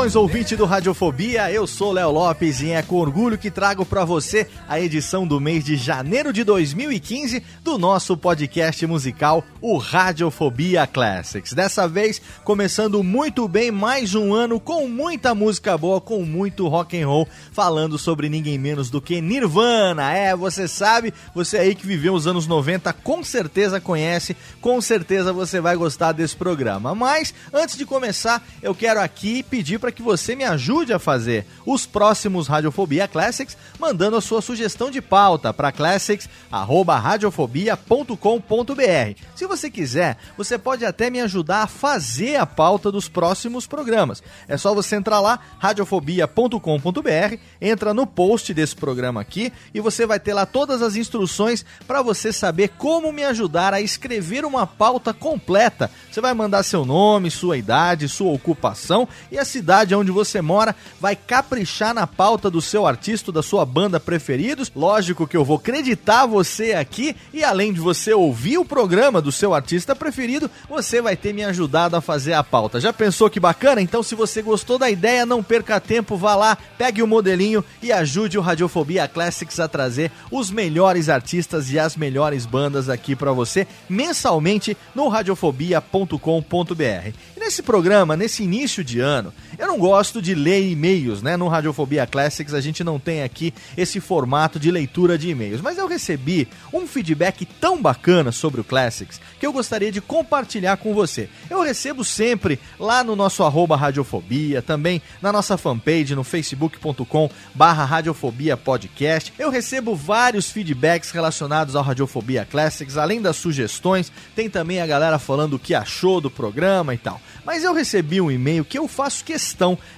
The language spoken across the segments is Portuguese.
Saudações, ouvinte do Radiofobia, eu sou Léo Lopes e é com orgulho que trago para você a edição do mês de janeiro de 2015 do nosso podcast musical, o Radiofobia Classics. Dessa vez, começando muito bem mais um ano com muita música boa, com muito rock and roll, falando sobre ninguém menos do que Nirvana. É, você sabe, você aí que viveu os anos 90 com certeza conhece, com certeza você vai gostar desse programa. Mas antes de começar, eu quero aqui pedir para que você me ajude a fazer os próximos Radiofobia Classics, mandando a sua sugestão de pauta para classics@radiofobia.com.br. Se você quiser, você pode até me ajudar a fazer a pauta dos próximos programas. É só você entrar lá radiofobia.com.br, entra no post desse programa aqui e você vai ter lá todas as instruções para você saber como me ajudar a escrever uma pauta completa. Você vai mandar seu nome, sua idade, sua ocupação e a cidade onde você mora vai caprichar na pauta do seu artista, da sua banda preferidos. Lógico que eu vou acreditar você aqui e além de você ouvir o programa do seu artista preferido, você vai ter me ajudado a fazer a pauta. Já pensou que bacana? Então se você gostou da ideia, não perca tempo, vá lá, pegue o modelinho e ajude o Radiofobia Classics a trazer os melhores artistas e as melhores bandas aqui para você mensalmente no radiofobia.com.br. Nesse programa, nesse início de ano, eu não gosto de ler e-mails, né? No Radiofobia Classics a gente não tem aqui esse formato de leitura de e-mails, mas eu recebi um feedback tão bacana sobre o Classics que eu gostaria de compartilhar com você. Eu recebo sempre lá no nosso arroba Radiofobia, também na nossa fanpage no facebook.com barra Radiofobia Podcast. Eu recebo vários feedbacks relacionados ao Radiofobia Classics, além das sugestões, tem também a galera falando o que achou do programa e tal. Mas eu recebi um e-mail que eu faço questão,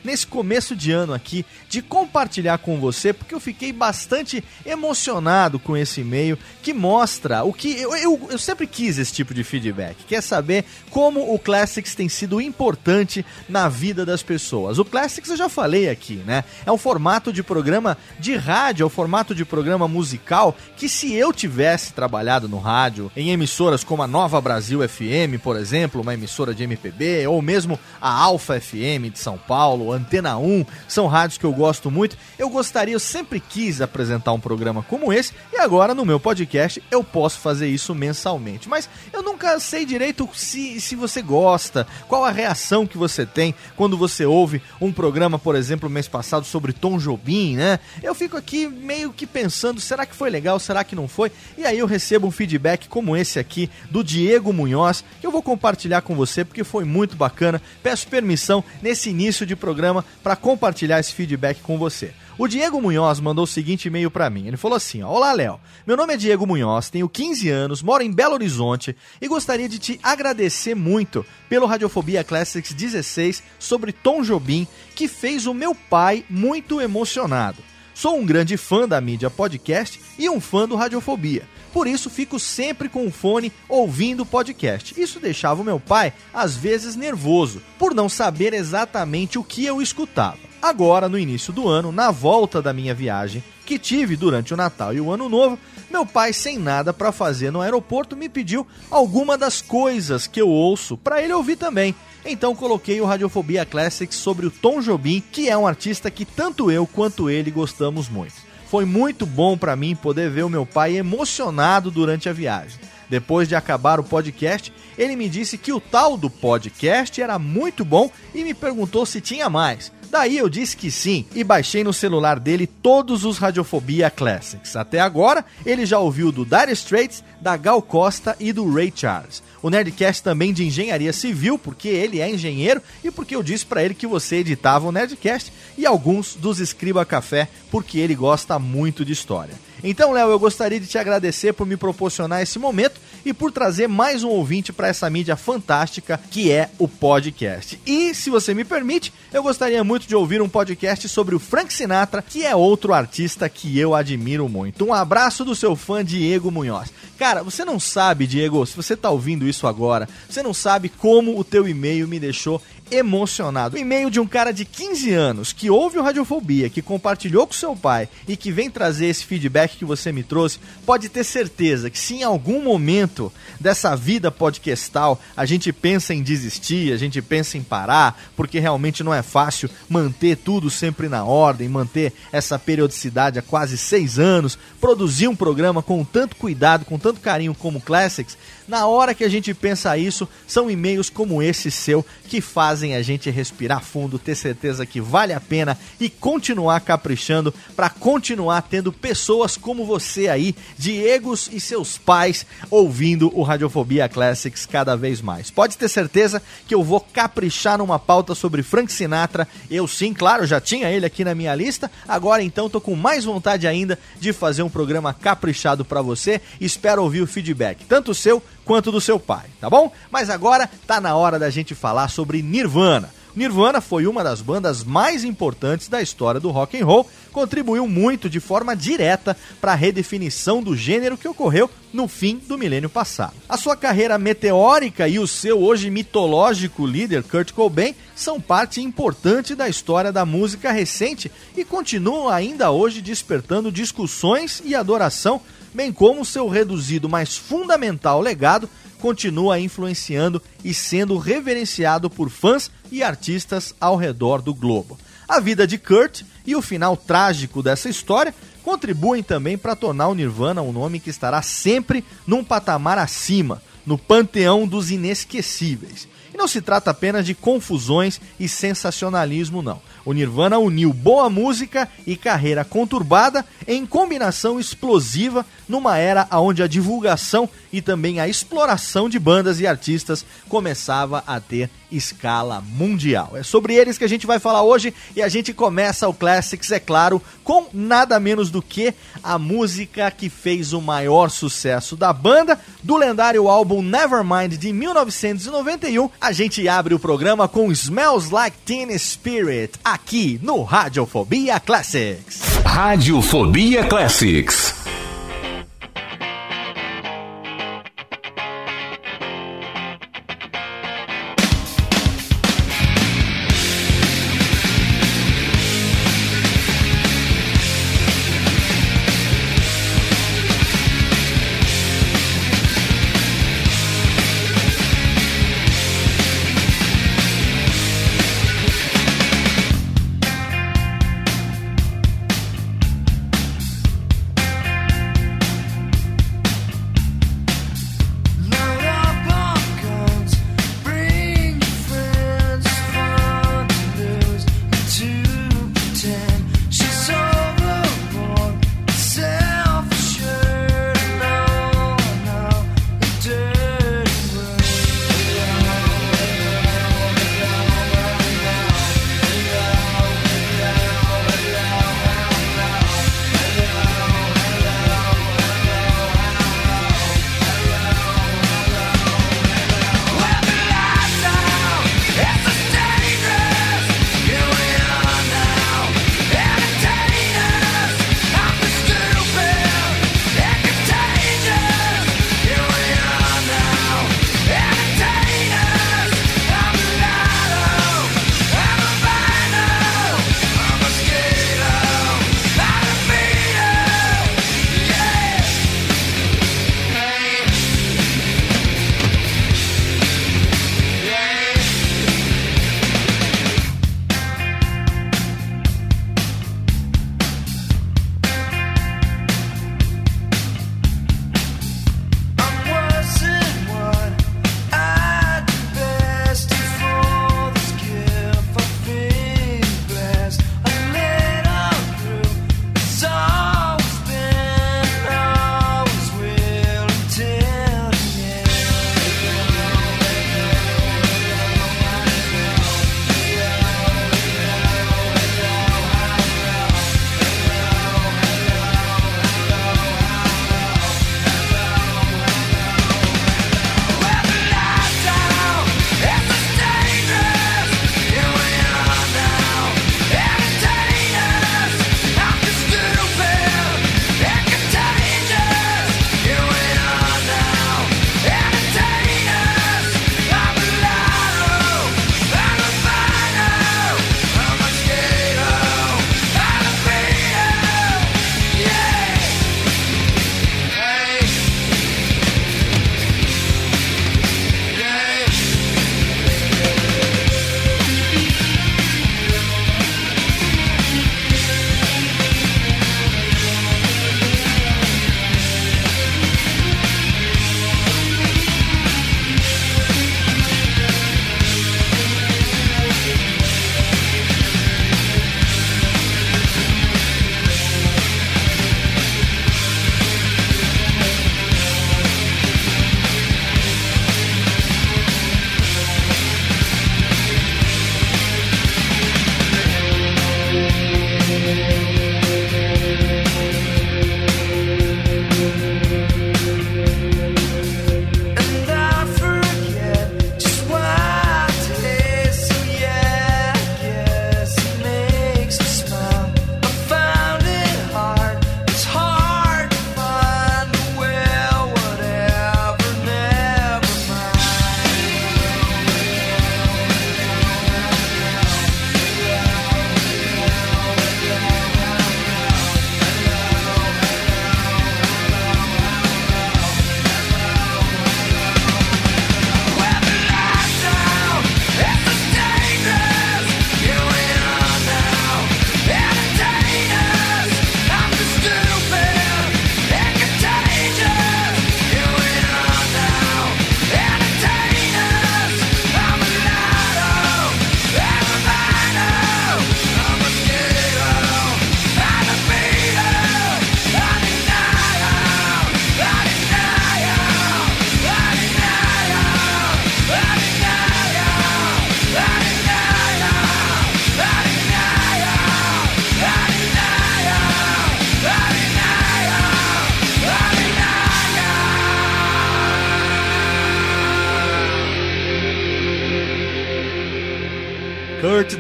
nesse começo de ano aqui, de compartilhar com você, porque eu fiquei bastante emocionado com esse e-mail, que mostra o que. Eu, eu, eu sempre quis esse tipo de feedback, quer saber como o Classics tem sido importante na vida das pessoas. O Classics eu já falei aqui, né? É um formato de programa de rádio, é um formato de programa musical que, se eu tivesse trabalhado no rádio, em emissoras como a Nova Brasil FM, por exemplo, uma emissora de MPB, ou mesmo a Alfa FM de São Paulo, Antena 1, são rádios que eu gosto muito. Eu gostaria, eu sempre quis apresentar um programa como esse e agora no meu podcast eu posso fazer isso mensalmente. Mas eu nunca sei direito se, se você gosta, qual a reação que você tem quando você ouve um programa, por exemplo, mês passado sobre Tom Jobim, né? Eu fico aqui meio que pensando, será que foi legal, será que não foi? E aí eu recebo um feedback como esse aqui do Diego Munhoz, que eu vou compartilhar com você porque foi muito bacana. Peço permissão nesse início de programa para compartilhar esse feedback com você. O Diego Munhoz mandou o seguinte e-mail para mim. Ele falou assim: ó, Olá, Léo. Meu nome é Diego Munhoz, tenho 15 anos, moro em Belo Horizonte e gostaria de te agradecer muito pelo Radiofobia Classics 16 sobre Tom Jobim, que fez o meu pai muito emocionado. Sou um grande fã da mídia podcast e um fã do Radiofobia. Por isso fico sempre com o fone ouvindo o podcast. Isso deixava o meu pai às vezes nervoso, por não saber exatamente o que eu escutava. Agora, no início do ano, na volta da minha viagem, que tive durante o Natal e o Ano Novo, meu pai, sem nada para fazer no aeroporto, me pediu alguma das coisas que eu ouço para ele ouvir também. Então coloquei o Radiofobia Classics sobre o Tom Jobim, que é um artista que tanto eu quanto ele gostamos muito. Foi muito bom para mim poder ver o meu pai emocionado durante a viagem. Depois de acabar o podcast, ele me disse que o tal do podcast era muito bom e me perguntou se tinha mais. Daí eu disse que sim e baixei no celular dele todos os Radiofobia Classics. Até agora, ele já ouviu do Dire Straits, da Gal Costa e do Ray Charles. O Nerdcast também de engenharia civil, porque ele é engenheiro e porque eu disse para ele que você editava o Nerdcast e alguns dos Escriba Café, porque ele gosta muito de história. Então, Léo, eu gostaria de te agradecer por me proporcionar esse momento e por trazer mais um ouvinte para essa mídia fantástica que é o podcast. E, se você me permite, eu gostaria muito de ouvir um podcast sobre o Frank Sinatra, que é outro artista que eu admiro muito. Um abraço do seu fã Diego Munhoz. Cara, você não sabe, Diego, se você tá ouvindo isso agora, você não sabe como o teu e-mail me deixou emocionado. O e-mail de um cara de 15 anos que ouve o Radiofobia, que compartilhou com seu pai e que vem trazer esse feedback que você me trouxe, pode ter certeza que se em algum momento dessa vida podcastal a gente pensa em desistir, a gente pensa em parar, porque realmente não é fácil manter tudo sempre na ordem, manter essa periodicidade há quase seis anos, produzir um programa com tanto cuidado, com tanto carinho como Classics, na hora que a gente pensa isso, são e-mails como esse seu que fazem a gente respirar fundo, ter certeza que vale a pena e continuar caprichando para continuar tendo pessoas como você aí, Diegos e seus pais, ouvindo o Radiofobia Classics cada vez mais. Pode ter certeza que eu vou caprichar numa pauta sobre Frank Sinatra. Eu sim, claro, já tinha ele aqui na minha lista. Agora então tô com mais vontade ainda de fazer um programa caprichado para você. Espero ouvir o feedback, tanto seu quanto do seu pai, tá bom? Mas agora tá na hora da gente falar sobre Nirvana. Nirvana foi uma das bandas mais importantes da história do rock and roll, contribuiu muito de forma direta para a redefinição do gênero que ocorreu no fim do milênio passado. A sua carreira meteórica e o seu hoje mitológico líder Kurt Cobain são parte importante da história da música recente e continuam ainda hoje despertando discussões e adoração, bem como seu reduzido, mas fundamental legado continua influenciando e sendo reverenciado por fãs e artistas ao redor do globo. A vida de Kurt e o final trágico dessa história contribuem também para tornar o Nirvana um nome que estará sempre num patamar acima, no panteão dos inesquecíveis. E não se trata apenas de confusões e sensacionalismo, não. O Nirvana uniu boa música e carreira conturbada em combinação explosiva numa era onde a divulgação e também a exploração de bandas e artistas começava a ter escala mundial. É sobre eles que a gente vai falar hoje e a gente começa o Classics, é claro, com nada menos do que a música que fez o maior sucesso da banda, do lendário álbum Nevermind de 1991. A gente abre o programa com Smells Like Teen Spirit, aqui no Radiofobia Classics. Radiofobia Classics.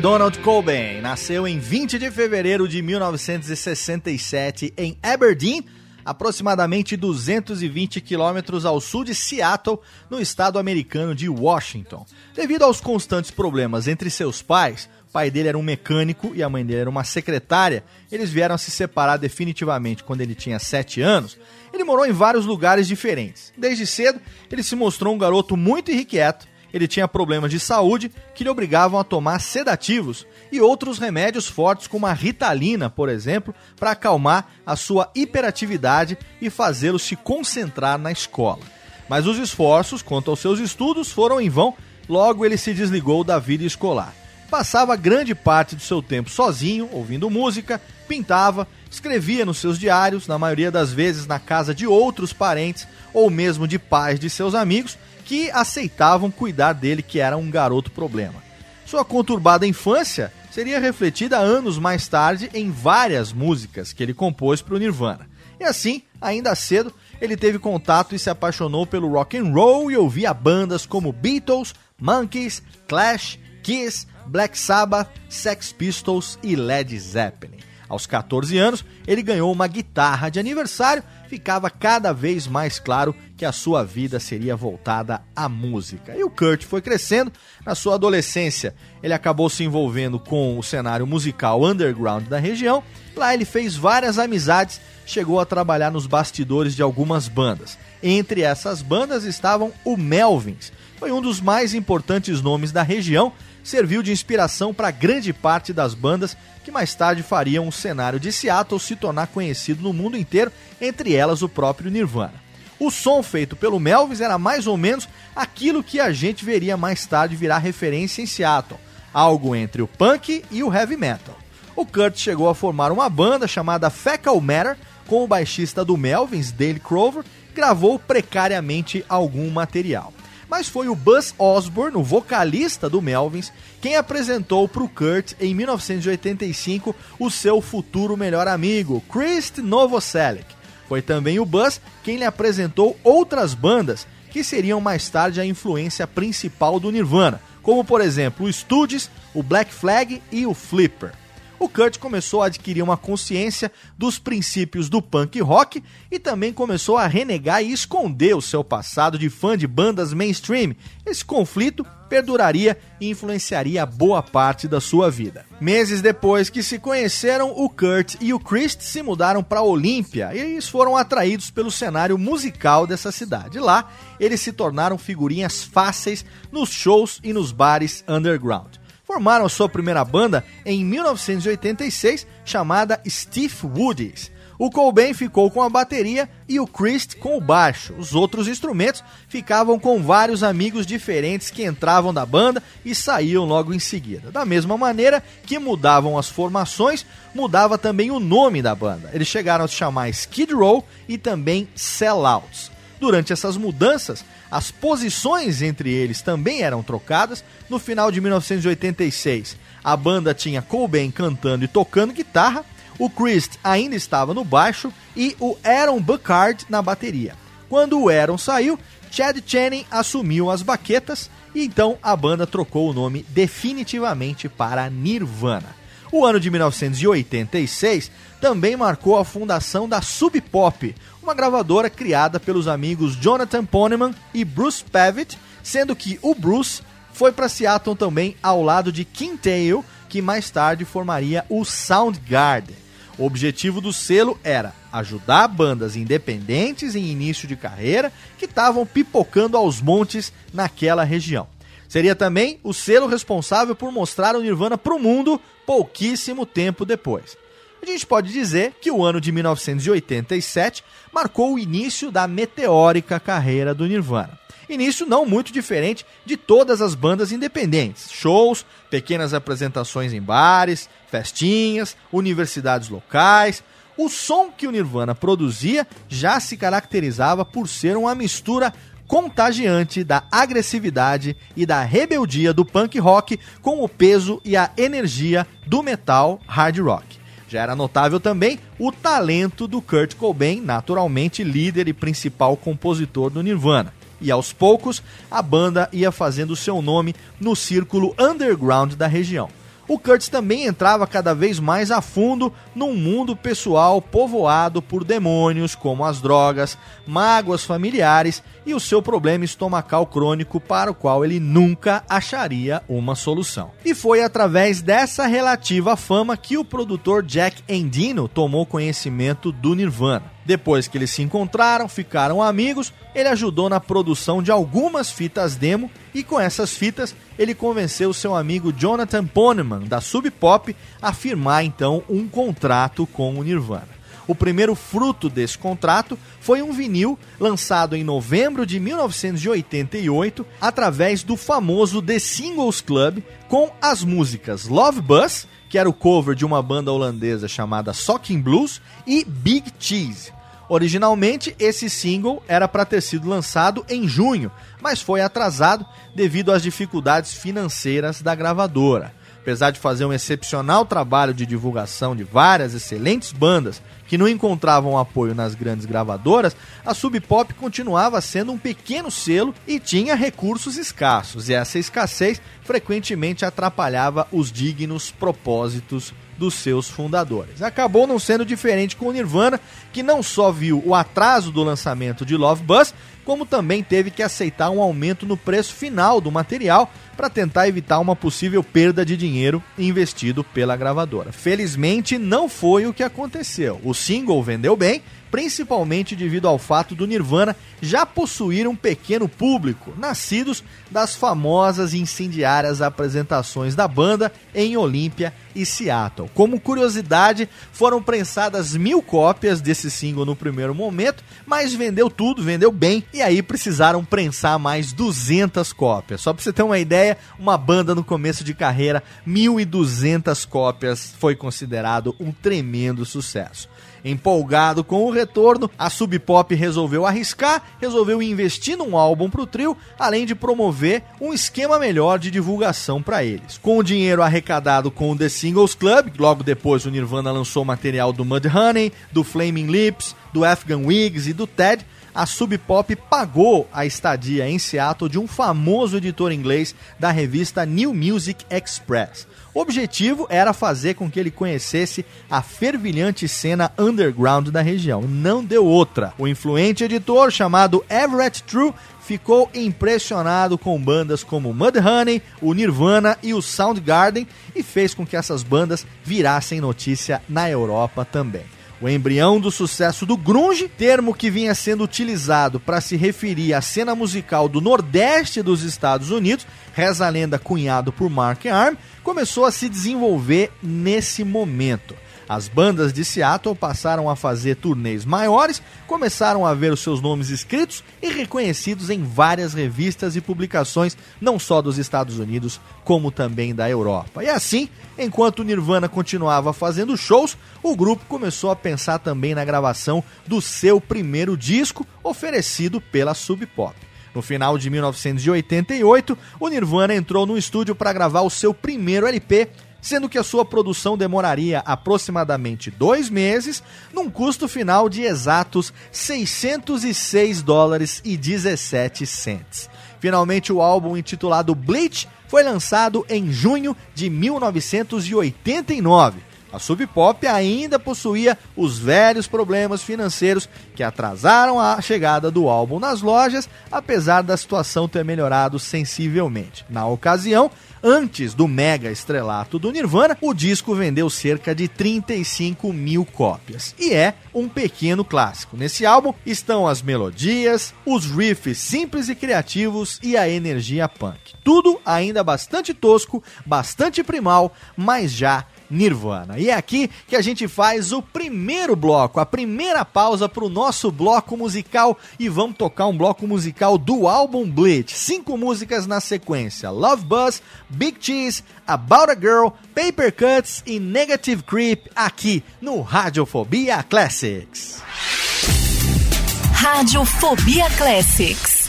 Donald Cobain nasceu em 20 de fevereiro de 1967 em Aberdeen, aproximadamente 220 quilômetros ao sul de Seattle, no estado americano de Washington. Devido aos constantes problemas entre seus pais, o pai dele era um mecânico e a mãe dele era uma secretária, eles vieram se separar definitivamente quando ele tinha 7 anos. Ele morou em vários lugares diferentes. Desde cedo, ele se mostrou um garoto muito irrequieto ele tinha problemas de saúde que lhe obrigavam a tomar sedativos e outros remédios fortes, como a ritalina, por exemplo, para acalmar a sua hiperatividade e fazê-lo se concentrar na escola. Mas os esforços quanto aos seus estudos foram em vão, logo ele se desligou da vida escolar. Passava grande parte do seu tempo sozinho, ouvindo música, pintava, escrevia nos seus diários, na maioria das vezes na casa de outros parentes ou mesmo de pais de seus amigos, que aceitavam cuidar dele, que era um garoto problema. Sua conturbada infância seria refletida anos mais tarde em várias músicas que ele compôs para o Nirvana. E assim, ainda cedo, ele teve contato e se apaixonou pelo rock and roll e ouvia bandas como Beatles, Monkeys, Clash, Kiss, Black Sabbath, Sex Pistols e Led Zeppelin. Aos 14 anos, ele ganhou uma guitarra de aniversário, ficava cada vez mais claro que a sua vida seria voltada à música. E o Kurt foi crescendo. Na sua adolescência, ele acabou se envolvendo com o cenário musical underground da região. Lá ele fez várias amizades, chegou a trabalhar nos bastidores de algumas bandas. Entre essas bandas estavam o Melvins. Foi um dos mais importantes nomes da região serviu de inspiração para grande parte das bandas que mais tarde fariam o cenário de Seattle se tornar conhecido no mundo inteiro, entre elas o próprio Nirvana. O som feito pelo Melvis era mais ou menos aquilo que a gente veria mais tarde virar referência em Seattle, algo entre o punk e o heavy metal. O Kurt chegou a formar uma banda chamada Fecal Matter com o baixista do Melvins, Dale Crover, gravou precariamente algum material mas foi o Buzz Osborne, o vocalista do Melvins, quem apresentou para o Kurt em 1985 o seu futuro melhor amigo, Chris Novoselic. Foi também o Buzz quem lhe apresentou outras bandas que seriam mais tarde a influência principal do Nirvana, como por exemplo o Stooges, o Black Flag e o Flipper o Kurt começou a adquirir uma consciência dos princípios do punk rock e também começou a renegar e esconder o seu passado de fã de bandas mainstream. Esse conflito perduraria e influenciaria boa parte da sua vida. Meses depois que se conheceram, o Kurt e o Chris se mudaram para Olímpia e eles foram atraídos pelo cenário musical dessa cidade. Lá, eles se tornaram figurinhas fáceis nos shows e nos bares underground formaram sua primeira banda em 1986, chamada Steve Woodies. O Cobain ficou com a bateria e o Christ com o baixo. Os outros instrumentos ficavam com vários amigos diferentes que entravam da banda e saíam logo em seguida. Da mesma maneira que mudavam as formações, mudava também o nome da banda. Eles chegaram a se chamar Skid Row e também Sellouts. Durante essas mudanças, as posições entre eles também eram trocadas. No final de 1986, a banda tinha Cobain cantando e tocando guitarra, o Chris ainda estava no baixo e o Aaron Buckard na bateria. Quando o Aaron saiu, Chad Channing assumiu as baquetas e então a banda trocou o nome definitivamente para Nirvana. O ano de 1986 também marcou a fundação da Sub Pop, uma gravadora criada pelos amigos Jonathan Poneman e Bruce Pavitt, sendo que o Bruce foi para Seattle também ao lado de Kim Tail, que mais tarde formaria o Soundgarden. O objetivo do selo era ajudar bandas independentes em início de carreira que estavam pipocando aos montes naquela região. Seria também o selo responsável por mostrar o Nirvana para o mundo pouquíssimo tempo depois a gente pode dizer que o ano de 1987 marcou o início da meteórica carreira do Nirvana. Início não muito diferente de todas as bandas independentes: shows, pequenas apresentações em bares, festinhas, universidades locais. O som que o Nirvana produzia já se caracterizava por ser uma mistura contagiante da agressividade e da rebeldia do punk rock com o peso e a energia do metal hard rock. Já era notável também o talento do Kurt Cobain, naturalmente líder e principal compositor do Nirvana. E aos poucos, a banda ia fazendo seu nome no círculo underground da região. O Kurtz também entrava cada vez mais a fundo num mundo pessoal povoado por demônios como as drogas, mágoas familiares e o seu problema estomacal crônico para o qual ele nunca acharia uma solução. E foi através dessa relativa fama que o produtor Jack Endino tomou conhecimento do Nirvana. Depois que eles se encontraram, ficaram amigos, ele ajudou na produção de algumas fitas demo e com essas fitas ele convenceu seu amigo Jonathan Poneman da Sub Pop a firmar então um contrato com o Nirvana. O primeiro fruto desse contrato foi um vinil lançado em novembro de 1988 através do famoso The Singles Club com as músicas Love Bus, que era o cover de uma banda holandesa chamada Socking Blues, e Big Cheese. Originalmente, esse single era para ter sido lançado em junho, mas foi atrasado devido às dificuldades financeiras da gravadora. Apesar de fazer um excepcional trabalho de divulgação de várias excelentes bandas que não encontravam apoio nas grandes gravadoras, a Sub Pop continuava sendo um pequeno selo e tinha recursos escassos, e essa escassez frequentemente atrapalhava os dignos propósitos dos seus fundadores. Acabou não sendo diferente com o Nirvana, que não só viu o atraso do lançamento de Love Bus, como também teve que aceitar um aumento no preço final do material para tentar evitar uma possível perda de dinheiro investido pela gravadora. Felizmente, não foi o que aconteceu. O single vendeu bem, principalmente devido ao fato do Nirvana já possuir um pequeno público, nascidos das famosas e incendiárias apresentações da banda em Olímpia e Seattle. Como curiosidade, foram prensadas mil cópias desse single no primeiro momento, mas vendeu tudo, vendeu bem, e aí precisaram prensar mais 200 cópias. Só para você ter uma ideia, uma banda no começo de carreira, 1.200 cópias foi considerado um tremendo sucesso. Empolgado com o retorno, a Sub Pop resolveu arriscar, resolveu investir num álbum para o trio, além de promover um esquema melhor de divulgação para eles. Com o dinheiro arrecadado com o The Singles Club, logo depois o Nirvana lançou material do Mudhoney, do Flaming Lips, do Afghan Wigs e do Ted, a Sub Pop pagou a estadia em Seattle de um famoso editor inglês da revista New Music Express. O objetivo era fazer com que ele conhecesse a fervilhante cena underground da região. Não deu outra. O influente editor chamado Everett True ficou impressionado com bandas como Mudhoney, o Nirvana e o Soundgarden e fez com que essas bandas virassem notícia na Europa também. O embrião do sucesso do grunge, termo que vinha sendo utilizado para se referir à cena musical do nordeste dos Estados Unidos, reza a lenda cunhado por Mark Arm, começou a se desenvolver nesse momento. As bandas de Seattle passaram a fazer turnês maiores, começaram a ver os seus nomes escritos e reconhecidos em várias revistas e publicações, não só dos Estados Unidos, como também da Europa. E assim, enquanto Nirvana continuava fazendo shows, o grupo começou a pensar também na gravação do seu primeiro disco, oferecido pela Sub Pop. No final de 1988, o Nirvana entrou no estúdio para gravar o seu primeiro LP, sendo que a sua produção demoraria aproximadamente dois meses, num custo final de exatos 606 dólares e 17 cents. Finalmente, o álbum intitulado Bleach foi lançado em junho de 1989. A Sub Pop ainda possuía os velhos problemas financeiros que atrasaram a chegada do álbum nas lojas, apesar da situação ter melhorado sensivelmente. Na ocasião, Antes do mega estrelato do Nirvana, o disco vendeu cerca de 35 mil cópias. E é um pequeno clássico. Nesse álbum estão as melodias, os riffs simples e criativos e a energia punk. Tudo ainda bastante tosco, bastante primal, mas já Nirvana. E é aqui que a gente faz o primeiro bloco, a primeira pausa para o nosso bloco musical e vamos tocar um bloco musical do álbum Bleach. Cinco músicas na sequência: Love Buzz, Big Cheese, About a Girl, Paper Cuts e Negative Creep aqui no Radiofobia Classics. Radiofobia Classics.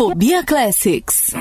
Radiofobia Classics.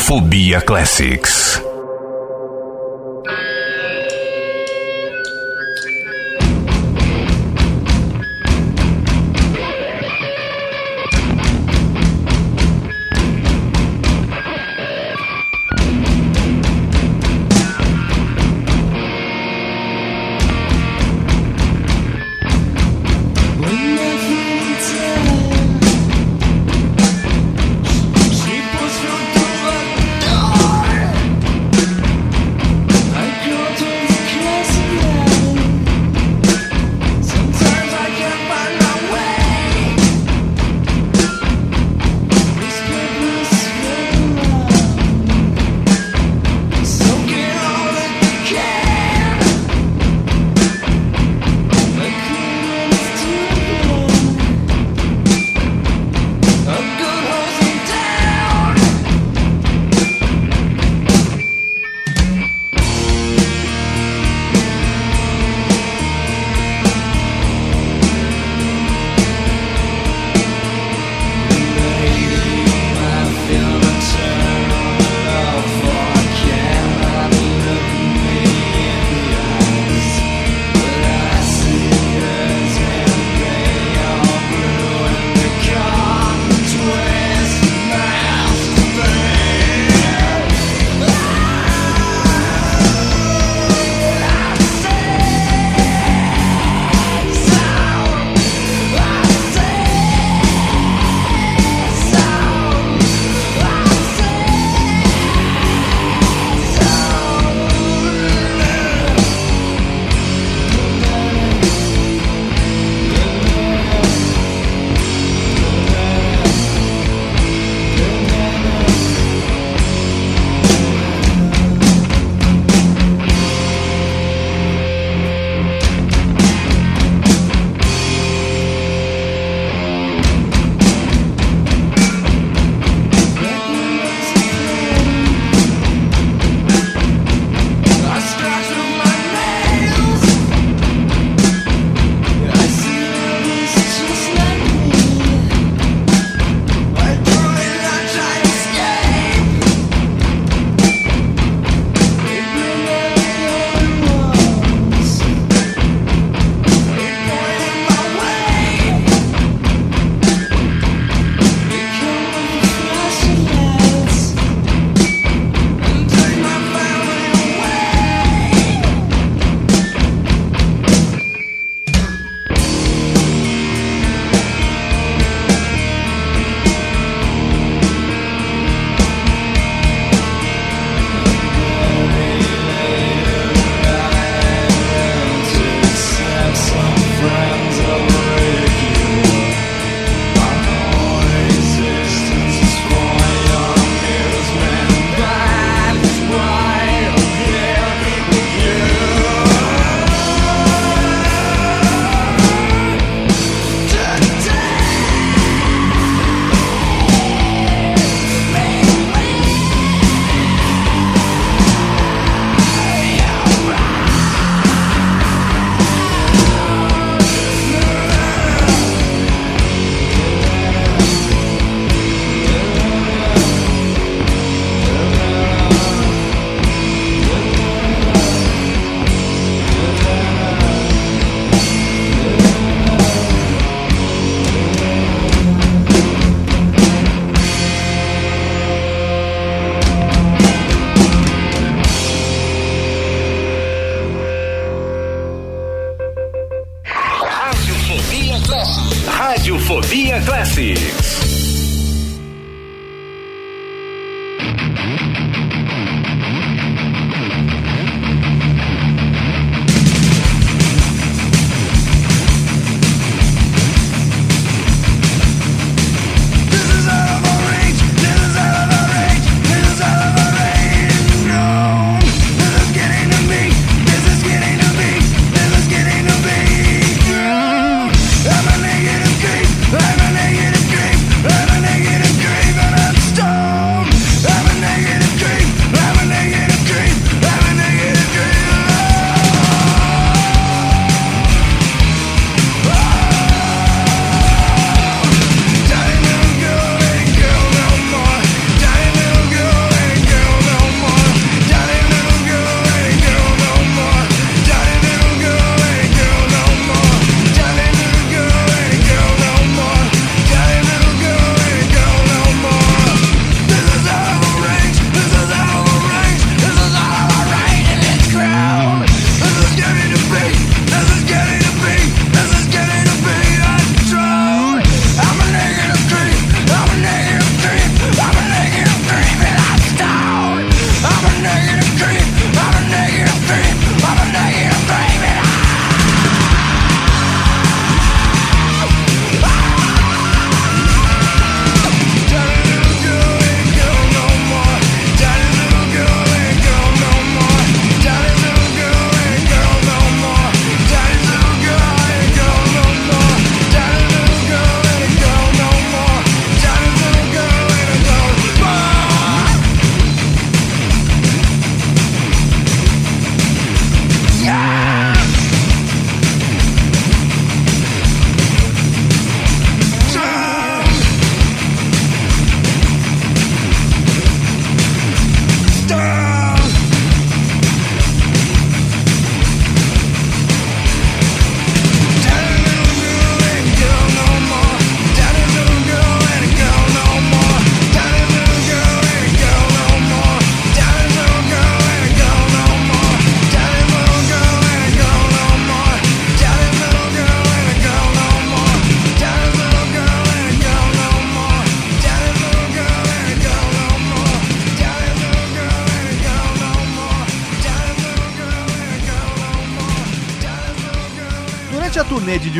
Radiofobia Classics.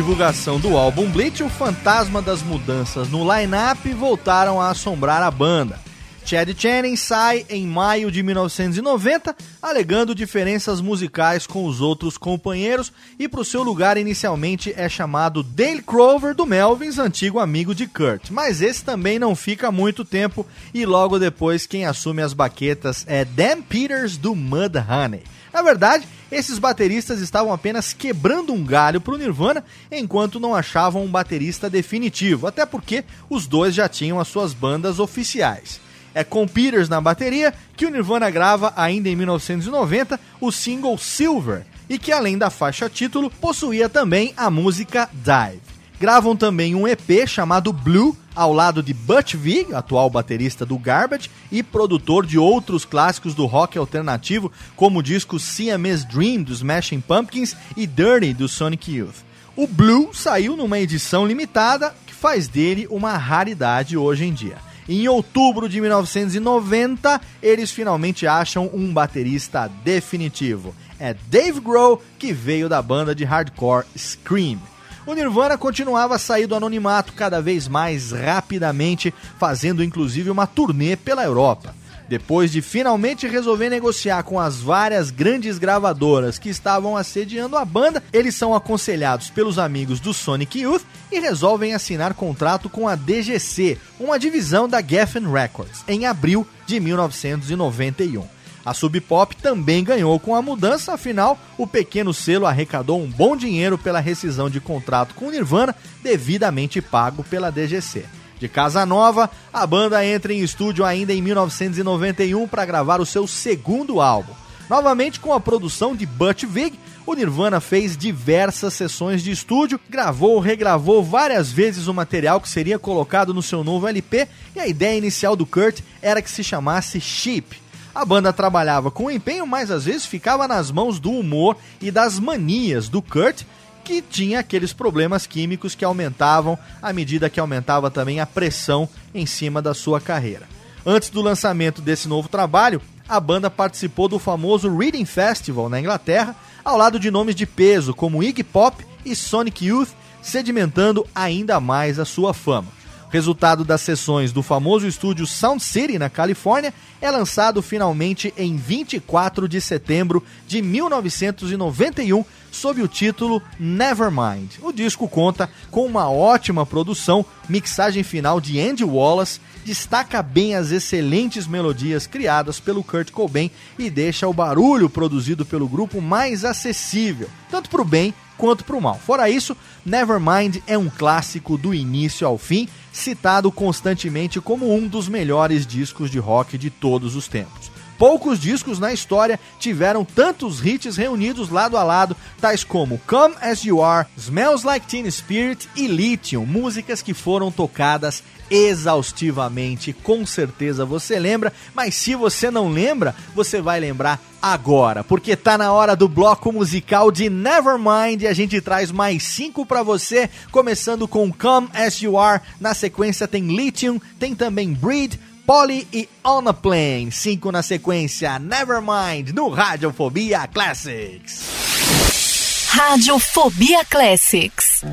Divulgação do álbum Bleach, o fantasma das mudanças no line-up voltaram a assombrar a banda. Chad Channing sai em maio de 1990, alegando diferenças musicais com os outros companheiros e para o seu lugar inicialmente é chamado Dale Crover do Melvins, antigo amigo de Kurt. Mas esse também não fica muito tempo e logo depois quem assume as baquetas é Dan Peters do Mudhoney. Na verdade, esses bateristas estavam apenas quebrando um galho para o Nirvana enquanto não achavam um baterista definitivo, até porque os dois já tinham as suas bandas oficiais. É com Peters na bateria que o Nirvana grava, ainda em 1990, o single Silver, e que além da faixa título, possuía também a música Dive. Gravam também um EP chamado Blue, ao lado de Butch Vig, atual baterista do Garbage e produtor de outros clássicos do rock alternativo, como o disco Siamese Dream dos Smashing Pumpkins e Dirty do Sonic Youth. O Blue saiu numa edição limitada que faz dele uma raridade hoje em dia. Em outubro de 1990, eles finalmente acham um baterista definitivo. É Dave Grohl, que veio da banda de hardcore Scream. O Nirvana continuava a sair do anonimato cada vez mais rapidamente, fazendo inclusive uma turnê pela Europa. Depois de finalmente resolver negociar com as várias grandes gravadoras que estavam assediando a banda, eles são aconselhados pelos amigos do Sonic Youth e resolvem assinar contrato com a DGC, uma divisão da Geffen Records, em abril de 1991. A Sub Pop também ganhou com a mudança, afinal, o pequeno selo arrecadou um bom dinheiro pela rescisão de contrato com Nirvana, devidamente pago pela DGC. De Casa Nova, a banda entra em estúdio ainda em 1991 para gravar o seu segundo álbum. Novamente com a produção de Butch Vig, o Nirvana fez diversas sessões de estúdio, gravou, regravou várias vezes o material que seria colocado no seu novo LP, e a ideia inicial do Kurt era que se chamasse Sheep. A banda trabalhava com empenho, mas às vezes ficava nas mãos do humor e das manias do Kurt, que tinha aqueles problemas químicos que aumentavam à medida que aumentava também a pressão em cima da sua carreira. Antes do lançamento desse novo trabalho, a banda participou do famoso Reading Festival na Inglaterra, ao lado de nomes de peso como Iggy Pop e Sonic Youth, sedimentando ainda mais a sua fama. Resultado das sessões do famoso estúdio Sound City, na Califórnia, é lançado finalmente em 24 de setembro de 1991 sob o título Nevermind. O disco conta com uma ótima produção, mixagem final de Andy Wallace, destaca bem as excelentes melodias criadas pelo Kurt Cobain e deixa o barulho produzido pelo grupo mais acessível, tanto para o bem quanto para o mal. Fora isso, Nevermind é um clássico do início ao fim, citado constantemente como um dos melhores discos de rock de todos os tempos. Poucos discos na história tiveram tantos hits reunidos lado a lado, tais como Come As You Are, Smells Like Teen Spirit e Lithium, músicas que foram tocadas exaustivamente. Com certeza você lembra, mas se você não lembra, você vai lembrar agora, porque tá na hora do bloco musical de Nevermind e a gente traz mais cinco para você, começando com Come As You Are, na sequência tem Lithium, tem também Breed, Polly e On a Plane. Cinco na sequência, Nevermind, no Radiofobia Classics. Radiofobia Classics.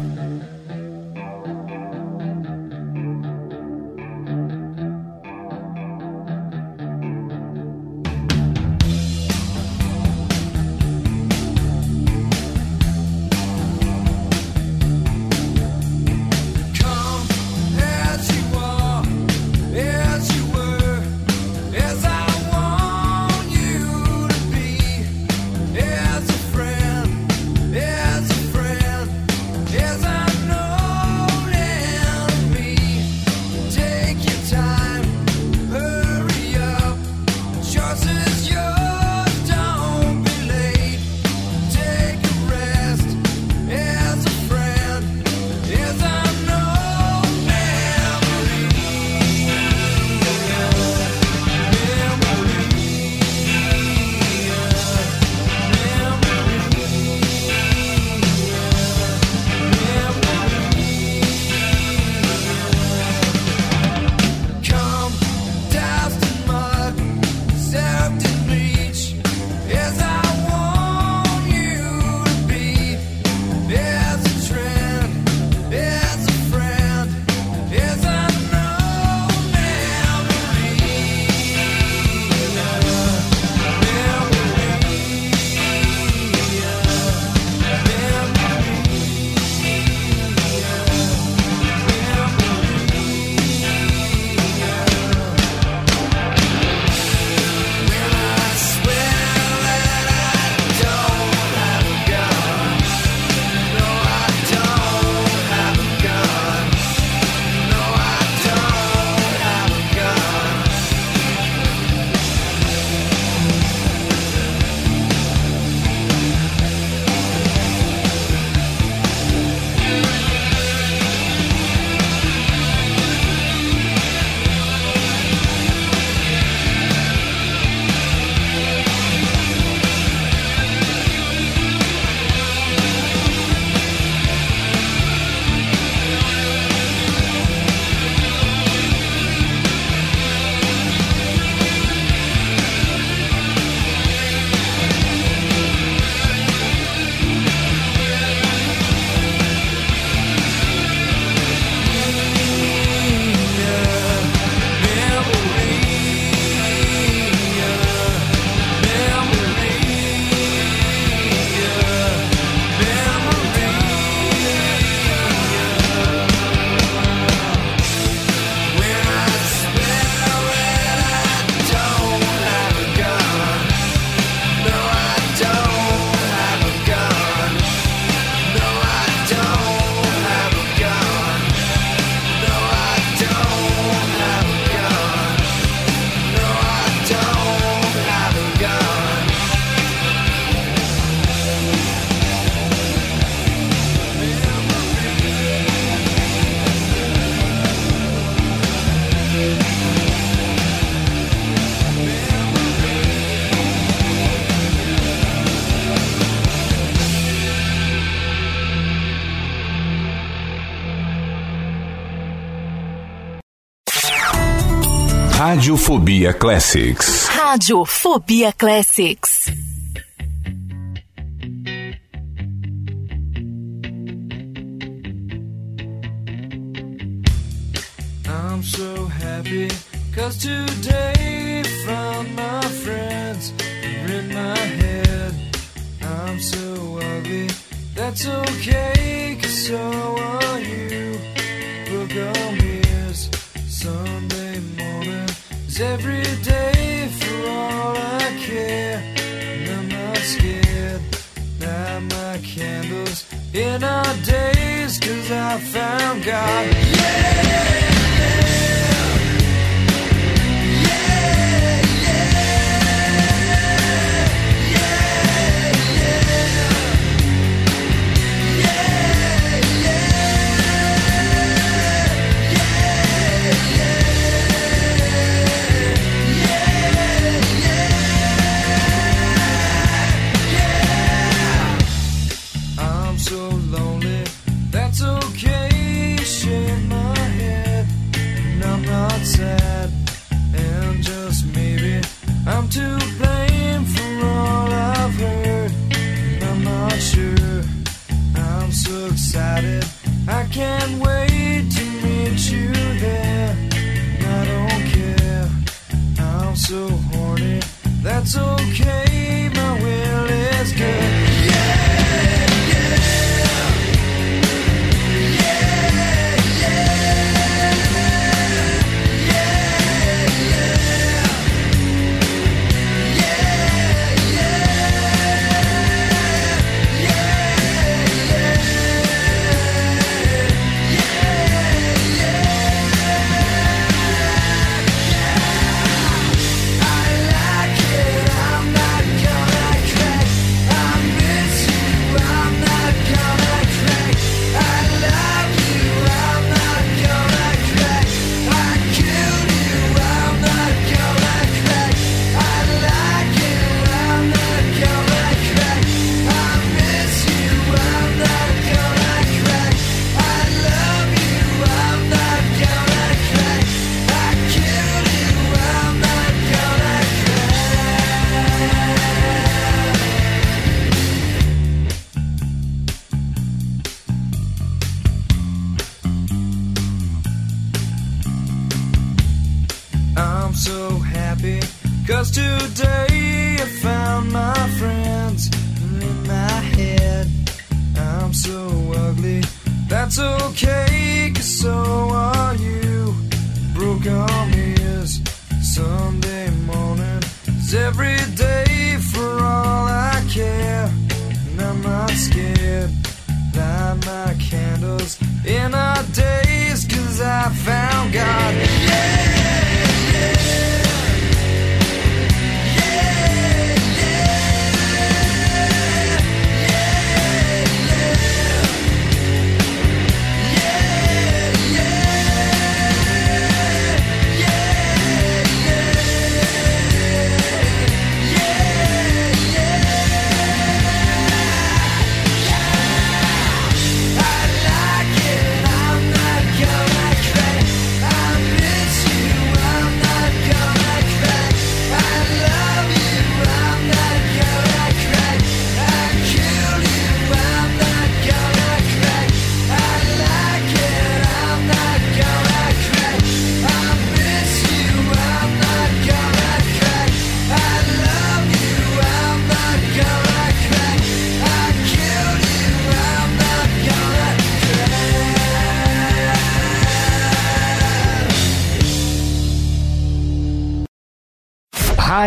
Radiofobia Classics. Radiofobia Classics. I'm so happy cause today found my friends in my head. I'm so ugly, that's okay cause so every day for all I care. I'm not scared. Light my candles in our days, cause I found God. Yeah!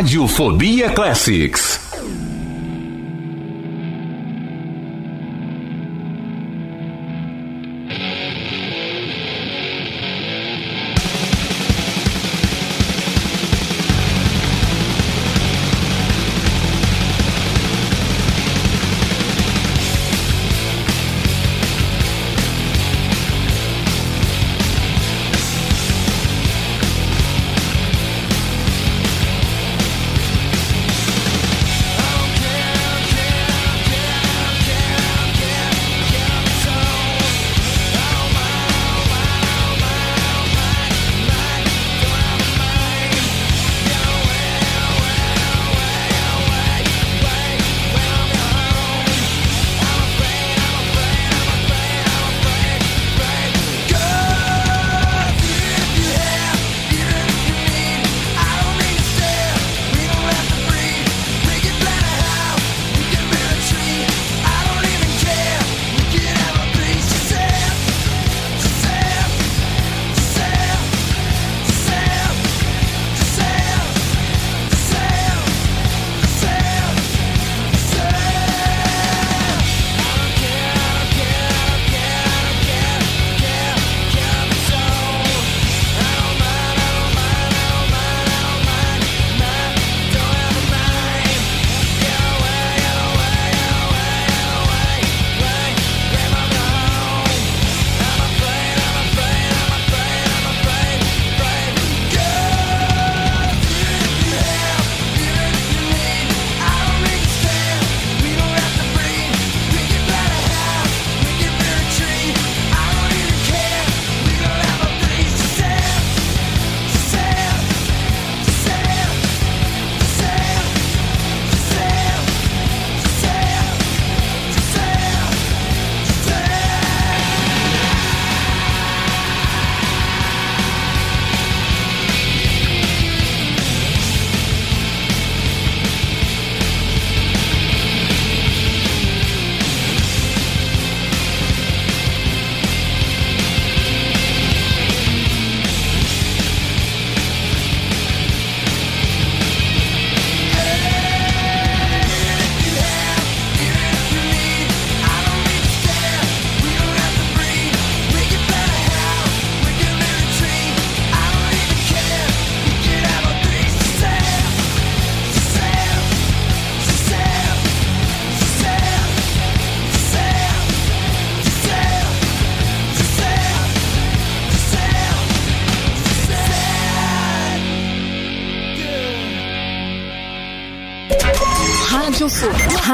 Radiofobia Classics.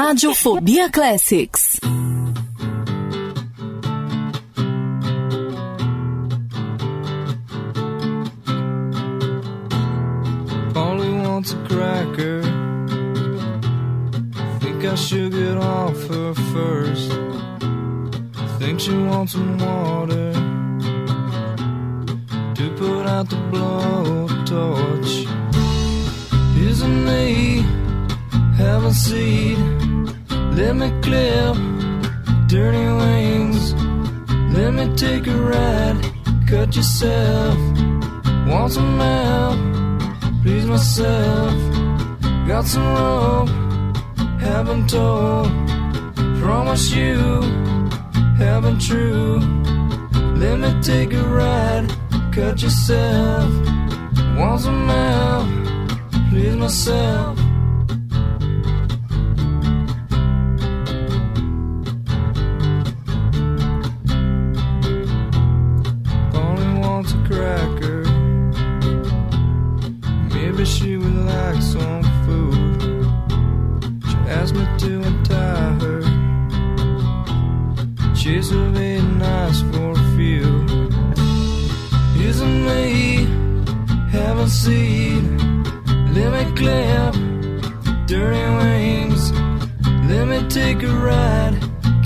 Radiofobia Classics.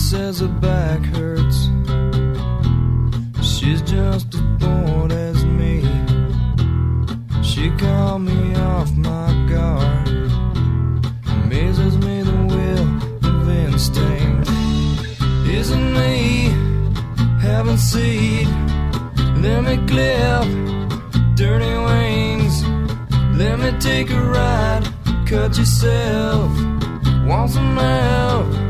says her back hurts. She's just as bored as me. She called me off my guard. Amazes me the will of instinct. Isn't me haven't seen? Let me clip dirty wings. Let me take a ride. Cut yourself. Want some help?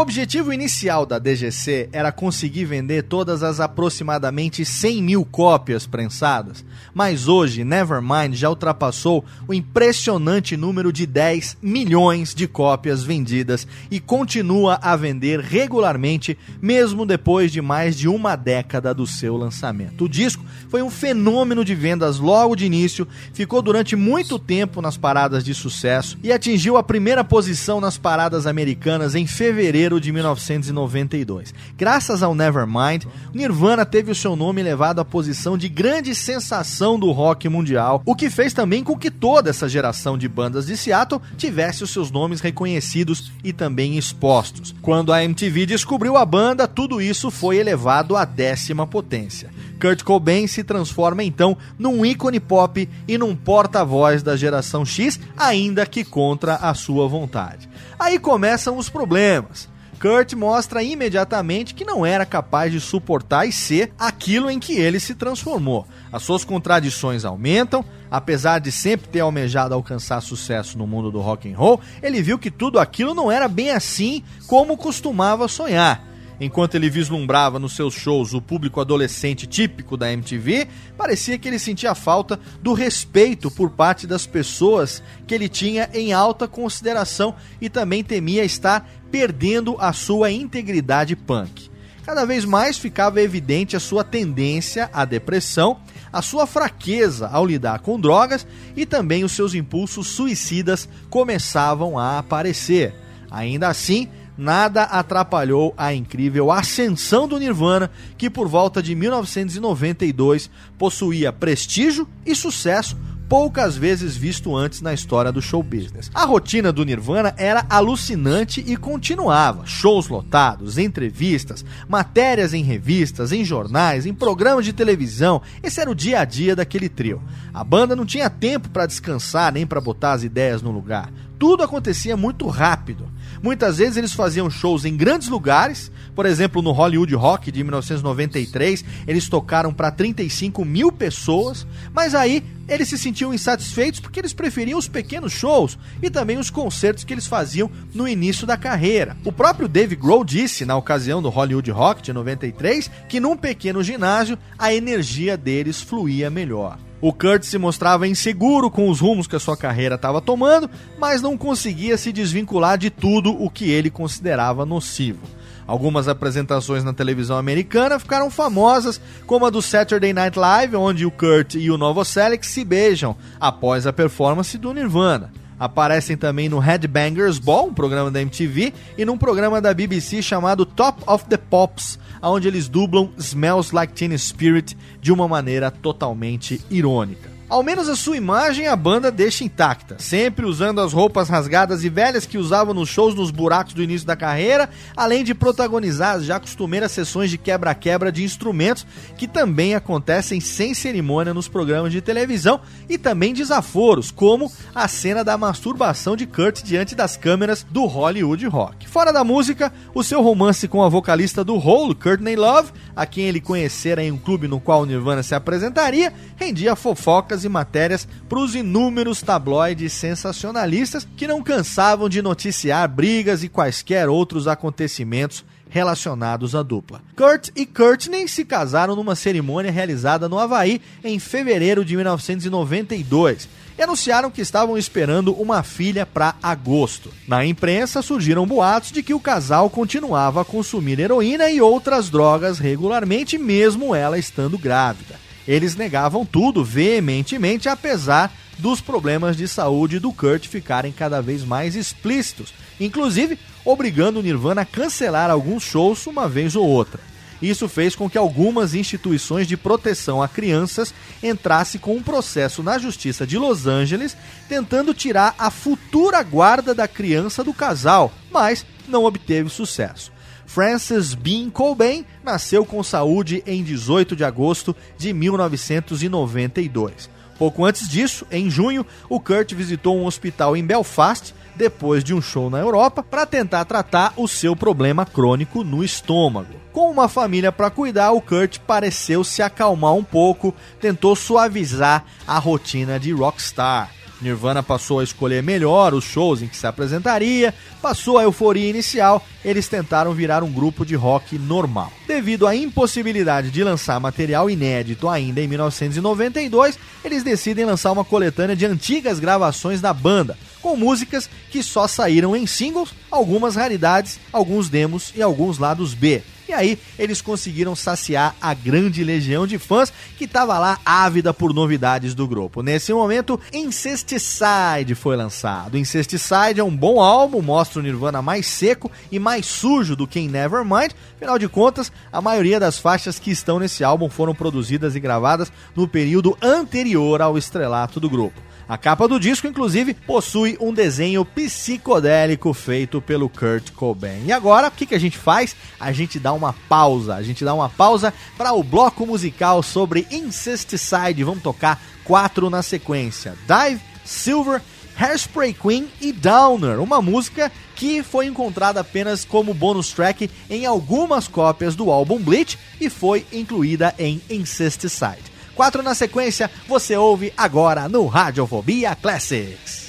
Objetivo inicial da DGC era conseguir vender todas as aproximadamente 100 mil cópias prensadas, mas hoje Nevermind já ultrapassou o impressionante número de 10 milhões de cópias vendidas e continua a vender regularmente, mesmo depois de mais de uma década do seu lançamento. O disco foi um fenômeno de vendas logo de início, ficou durante muito tempo nas paradas de sucesso e atingiu a primeira posição nas paradas americanas em fevereiro de 1992. Graças ao Nevermind, Nirvana teve o seu nome elevado à posição de grande sensação do rock mundial, o que fez também com que toda essa geração de bandas de Seattle tivesse os seus nomes reconhecidos e também expostos. Quando a MTV descobriu a banda, tudo isso foi elevado à décima potência. Kurt Cobain se transforma então num ícone pop e num porta-voz da geração X, ainda que contra a sua vontade. Aí começam os problemas. Kurt mostra imediatamente que não era capaz de suportar e ser aquilo em que ele se transformou. As suas contradições aumentam, apesar de sempre ter almejado alcançar sucesso no mundo do rock and roll, ele viu que tudo aquilo não era bem assim como costumava sonhar. Enquanto ele vislumbrava nos seus shows o público adolescente típico da MTV, parecia que ele sentia falta do respeito por parte das pessoas que ele tinha em alta consideração e também temia estar perdendo a sua integridade punk. Cada vez mais ficava evidente a sua tendência à depressão, a sua fraqueza ao lidar com drogas e também os seus impulsos suicidas começavam a aparecer. Ainda assim, nada atrapalhou a incrível ascensão do Nirvana, que por volta de 1992 possuía prestígio e sucesso poucas vezes visto antes na história do show business. A rotina do Nirvana era alucinante e continuava. Shows lotados, entrevistas, matérias em revistas, em jornais, em programas de televisão. Esse era o dia a dia daquele trio. A banda não tinha tempo para descansar nem para botar as ideias no lugar. Tudo acontecia muito rápido. Muitas vezes eles faziam shows em grandes lugares, por exemplo, no Hollywood Rock de 1993, eles tocaram para 35 mil pessoas, mas aí eles se sentiam insatisfeitos porque eles preferiam os pequenos shows e também os concertos que eles faziam no início da carreira. O próprio Dave Grohl disse, na ocasião do Hollywood Rock de 93, que num pequeno ginásio a energia deles fluía melhor. O Kurt se mostrava inseguro com os rumos que a sua carreira estava tomando, mas não conseguia se desvincular de tudo o que ele considerava nocivo. Algumas apresentações na televisão americana ficaram famosas, como a do Saturday Night Live, onde o Kurt e o Novoselic se beijam após a performance do Nirvana. Aparecem também no Headbangers Ball, um programa da MTV, e num programa da BBC chamado Top of the Pops, onde eles dublam Smells Like Teen Spirit de uma maneira totalmente irônica. Ao menos a sua imagem a banda deixa intacta, sempre usando as roupas rasgadas e velhas que usavam nos shows nos buracos do início da carreira, além de protagonizar as já costumeiras sessões de quebra-quebra de instrumentos que também acontecem sem cerimônia nos programas de televisão e também desaforos, como a cena da masturbação de Kurt diante das câmeras do Hollywood Rock. Fora da música, o seu romance com a vocalista do Hole, Courtney Love, a quem ele conhecera em um clube no qual o Nirvana se apresentaria, rendia fofocas e matérias para os inúmeros tabloides sensacionalistas que não cansavam de noticiar brigas e quaisquer outros acontecimentos relacionados à dupla. Kurt e Courtney se casaram numa cerimônia realizada no Havaí em fevereiro de 1992 e anunciaram que estavam esperando uma filha para agosto. Na imprensa surgiram boatos de que o casal continuava a consumir heroína e outras drogas regularmente, mesmo ela estando grávida. Eles negavam tudo veementemente, apesar dos problemas de saúde do Kurt ficarem cada vez mais explícitos, inclusive obrigando o Nirvana a cancelar alguns shows uma vez ou outra. Isso fez com que algumas instituições de proteção a crianças entrassem com um processo na Justiça de Los Angeles tentando tirar a futura guarda da criança do casal, mas não obteve sucesso. Francis Bean Cobain nasceu com saúde em 18 de agosto de 1992. Pouco antes disso, em junho, o Kurt visitou um hospital em Belfast depois de um show na Europa para tentar tratar o seu problema crônico no estômago. Com uma família para cuidar, o Kurt pareceu se acalmar um pouco, tentou suavizar a rotina de rockstar. Nirvana passou a escolher melhor os shows em que se apresentaria, passou a euforia inicial, eles tentaram virar um grupo de rock normal. Devido à impossibilidade de lançar material inédito ainda em 1992, eles decidem lançar uma coletânea de antigas gravações da banda, com músicas que só saíram em singles, algumas raridades, alguns demos e alguns lados B. E aí eles conseguiram saciar a grande legião de fãs que estava lá ávida por novidades do grupo. Nesse momento, Incesticide foi lançado. Incesticide é um bom álbum, mostra o Nirvana mais seco e mais sujo do que em Nevermind. Afinal de contas, a maioria das faixas que estão nesse álbum foram produzidas e gravadas no período anterior ao estrelato do grupo. A capa do disco, inclusive, possui um desenho psicodélico feito pelo Kurt Cobain. E agora, o que, que a gente faz? A gente dá uma pausa. A gente dá uma pausa para o bloco musical sobre Incesticide. Vamos tocar quatro na sequência: Dive, Silver, Hairspray Queen e Downer, uma música que foi encontrada apenas como bônus track em algumas cópias do álbum Bleach e foi incluída em Incesticide. Quatro na sequência, você ouve agora no Radiofobia Classics.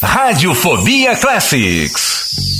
Radiofobia Classics.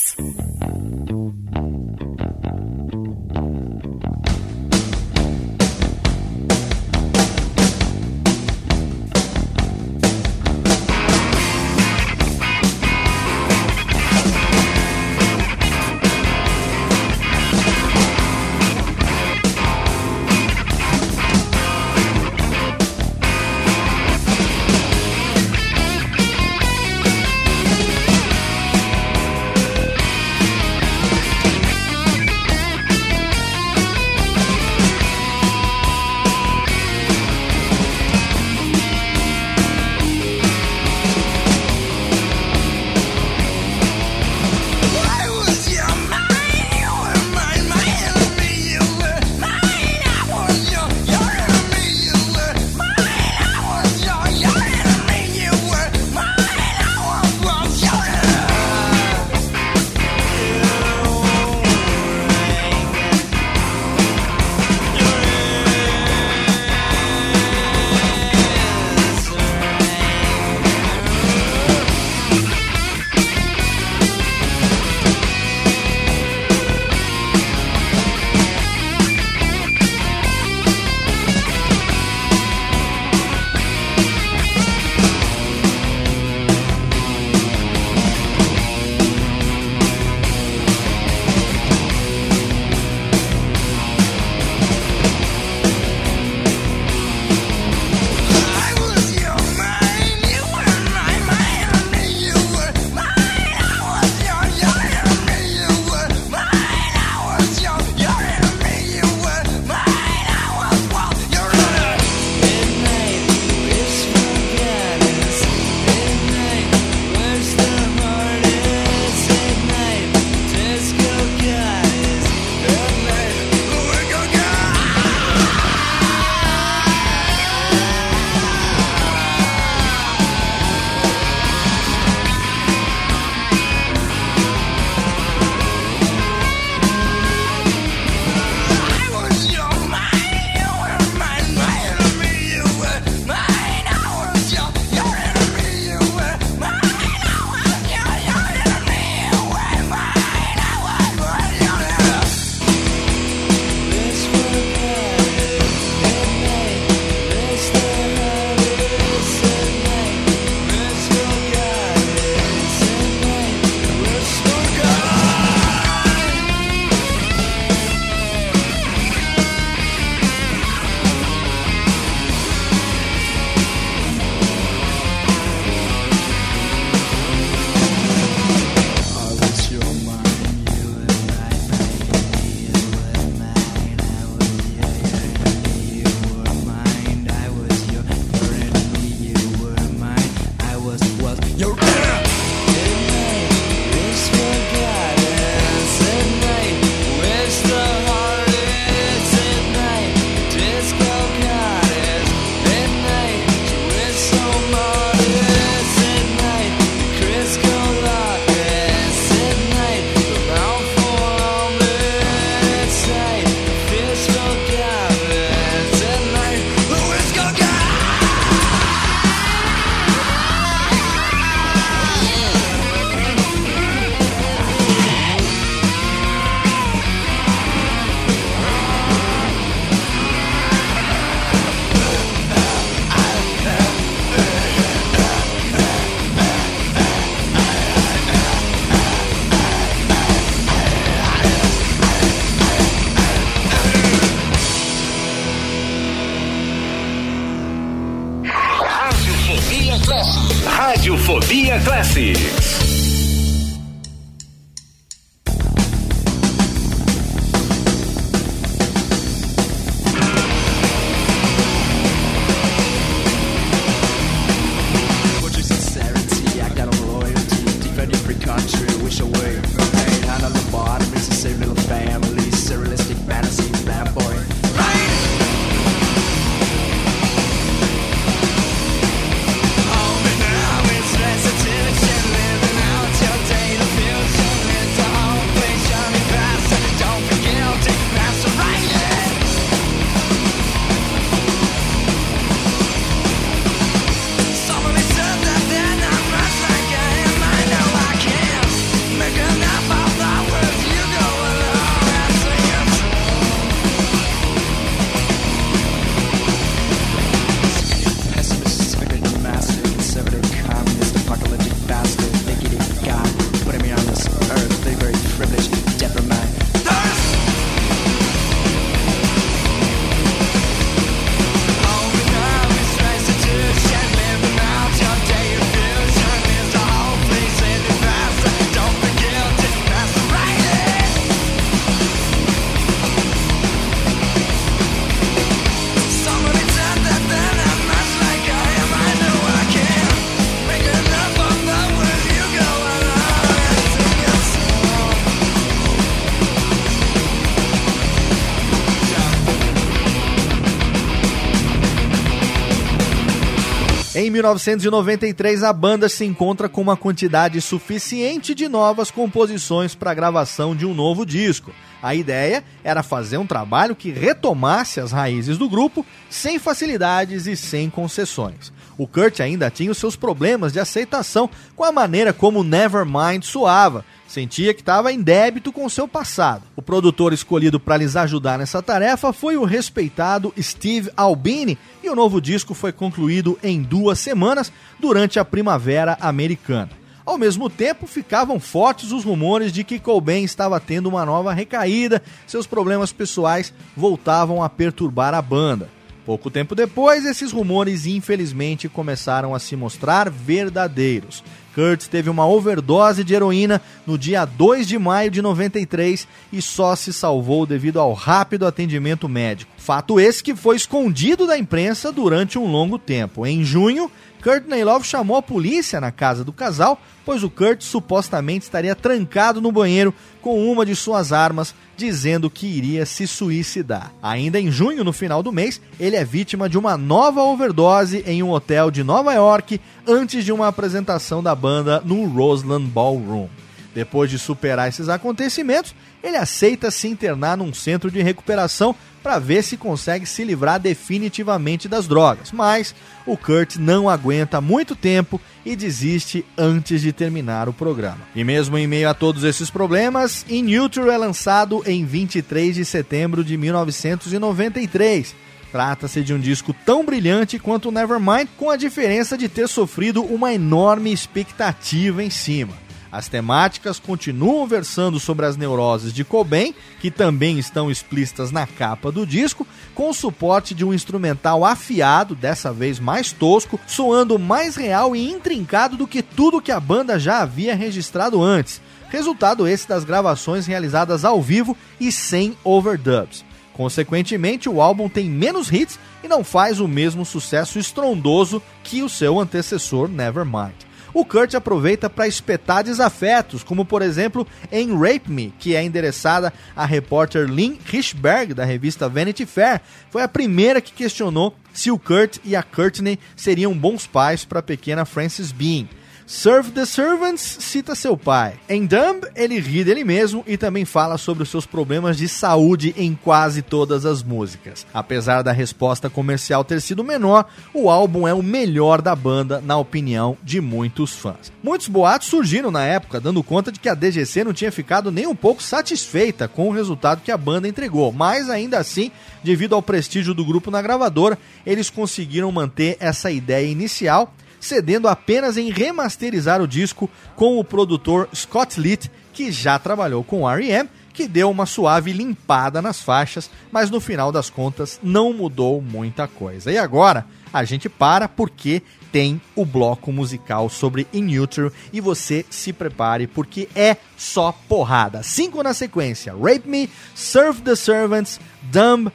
1993, a banda se encontra com uma quantidade suficiente de novas composições para a gravação de um novo disco. A ideia era fazer um trabalho que retomasse as raízes do grupo, sem facilidades e sem concessões. O Kurt ainda tinha os seus problemas de aceitação com a maneira como Nevermind soava, sentia que estava em débito com seu passado. O produtor escolhido para lhes ajudar nessa tarefa foi o respeitado Steve Albini e o novo disco foi concluído em duas semanas durante a primavera americana. Ao mesmo tempo, ficavam fortes os rumores de que Cobain estava tendo uma nova recaída, seus problemas pessoais voltavam a perturbar a banda. Pouco tempo depois, esses rumores infelizmente começaram a se mostrar verdadeiros. Kurt teve uma overdose de heroína no dia 2 de maio de 93 e só se salvou devido ao rápido atendimento médico. Fato esse que foi escondido da imprensa durante um longo tempo. Em junho, Kurt Love chamou a polícia na casa do casal, pois o Kurt supostamente estaria trancado no banheiro com uma de suas armas, dizendo que iria se suicidar. Ainda em junho, no final do mês, ele é vítima de uma nova overdose em um hotel de Nova York antes de uma apresentação da banda no Roseland Ballroom. Depois de superar esses acontecimentos, ele aceita se internar num centro de recuperação para ver se consegue se livrar definitivamente das drogas. Mas o Kurt não aguenta muito tempo e desiste antes de terminar o programa. E mesmo em meio a todos esses problemas, In Utero é lançado em 23 de setembro de 1993. Trata-se de um disco tão brilhante quanto Nevermind, com a diferença de ter sofrido uma enorme expectativa em cima. As temáticas continuam versando sobre as neuroses de Cobain, que também estão explícitas na capa do disco, com o suporte de um instrumental afiado, dessa vez mais tosco, soando mais real e intrincado do que tudo que a banda já havia registrado antes. Resultado esse das gravações realizadas ao vivo e sem overdubs. Consequentemente, o álbum tem menos hits e não faz o mesmo sucesso estrondoso que o seu antecessor Nevermind. O Kurt aproveita para espetar desafetos, como por exemplo em Rape Me, que é endereçada à repórter Lynn Hirschberg, da revista Vanity Fair. Foi a primeira que questionou se o Kurt e a Courtney seriam bons pais para a pequena Frances Bean. Serve the Servants cita seu pai. Em Dumb, ele ri dele mesmo e também fala sobre os seus problemas de saúde em quase todas as músicas. Apesar da resposta comercial ter sido menor, o álbum é o melhor da banda, na opinião de muitos fãs. Muitos boatos surgiram na época, dando conta de que a DGC não tinha ficado nem um pouco satisfeita com o resultado que a banda entregou, mas ainda assim, devido ao prestígio do grupo na gravadora, eles conseguiram manter essa ideia inicial cedendo apenas em remasterizar o disco com o produtor Scott Litt, que já trabalhou com R.E.M., que deu uma suave limpada nas faixas, mas no final das contas não mudou muita coisa. E agora a gente para porque tem o bloco musical sobre In Utero e você se prepare porque é só porrada. Cinco na sequência: Rape Me, Serve the Servants, Dumb,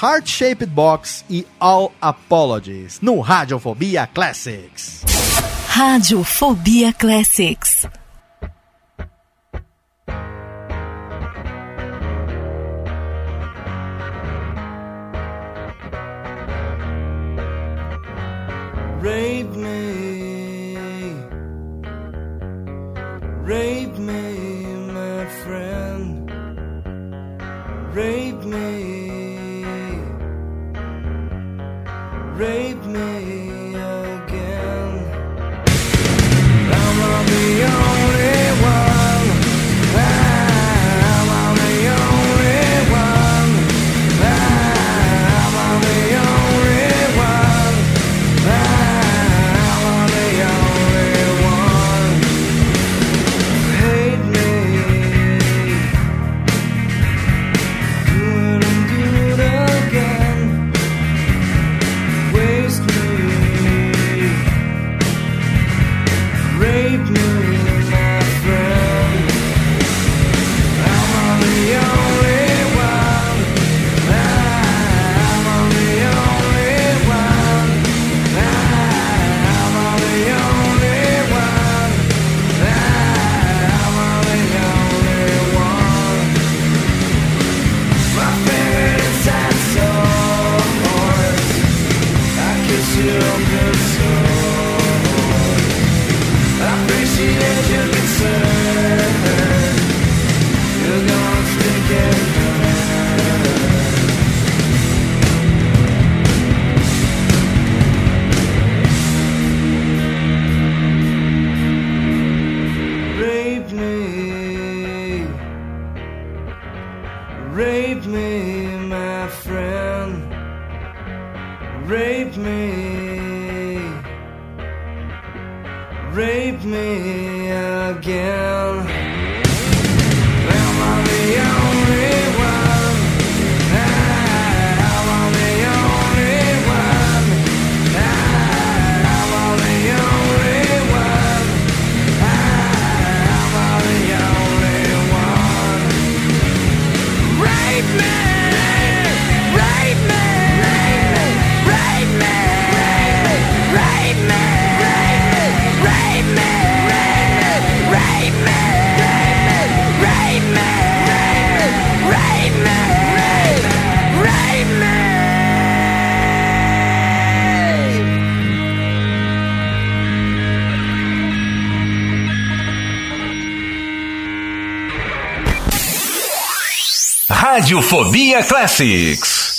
Heart Shaped Box e All Apologies no Radiofobia Classics. Radiofobia Classics. Rape me, rape me, Radiofobia Classics.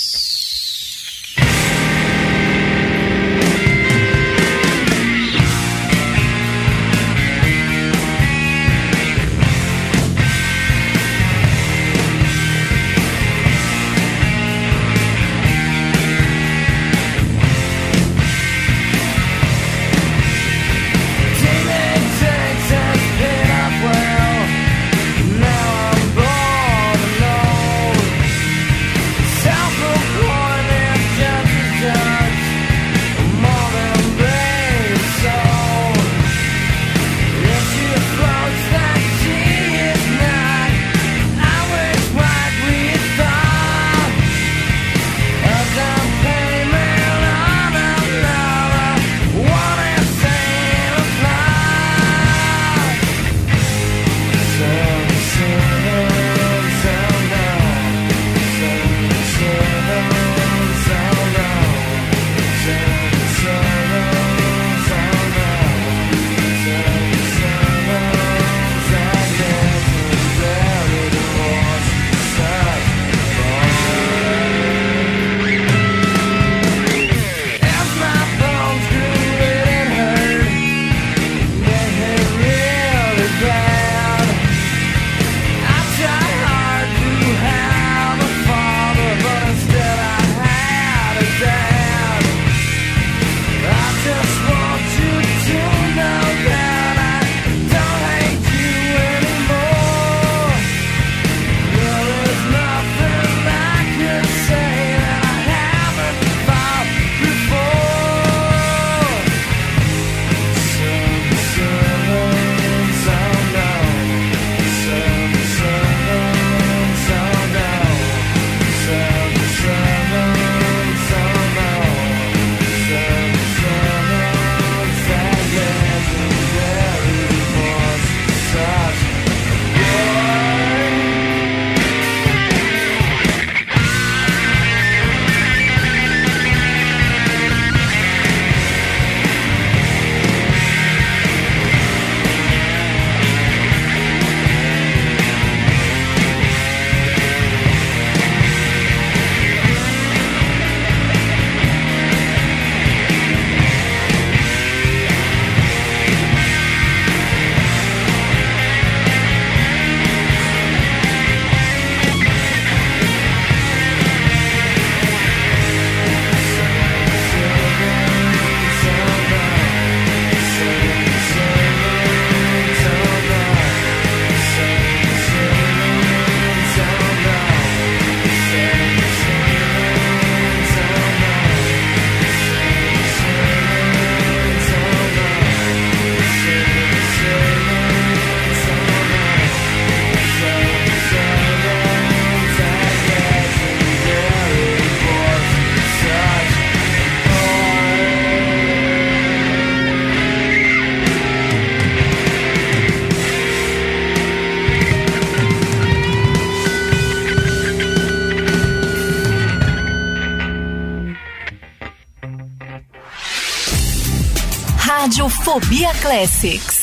Mobia Classics.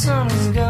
sun's gone.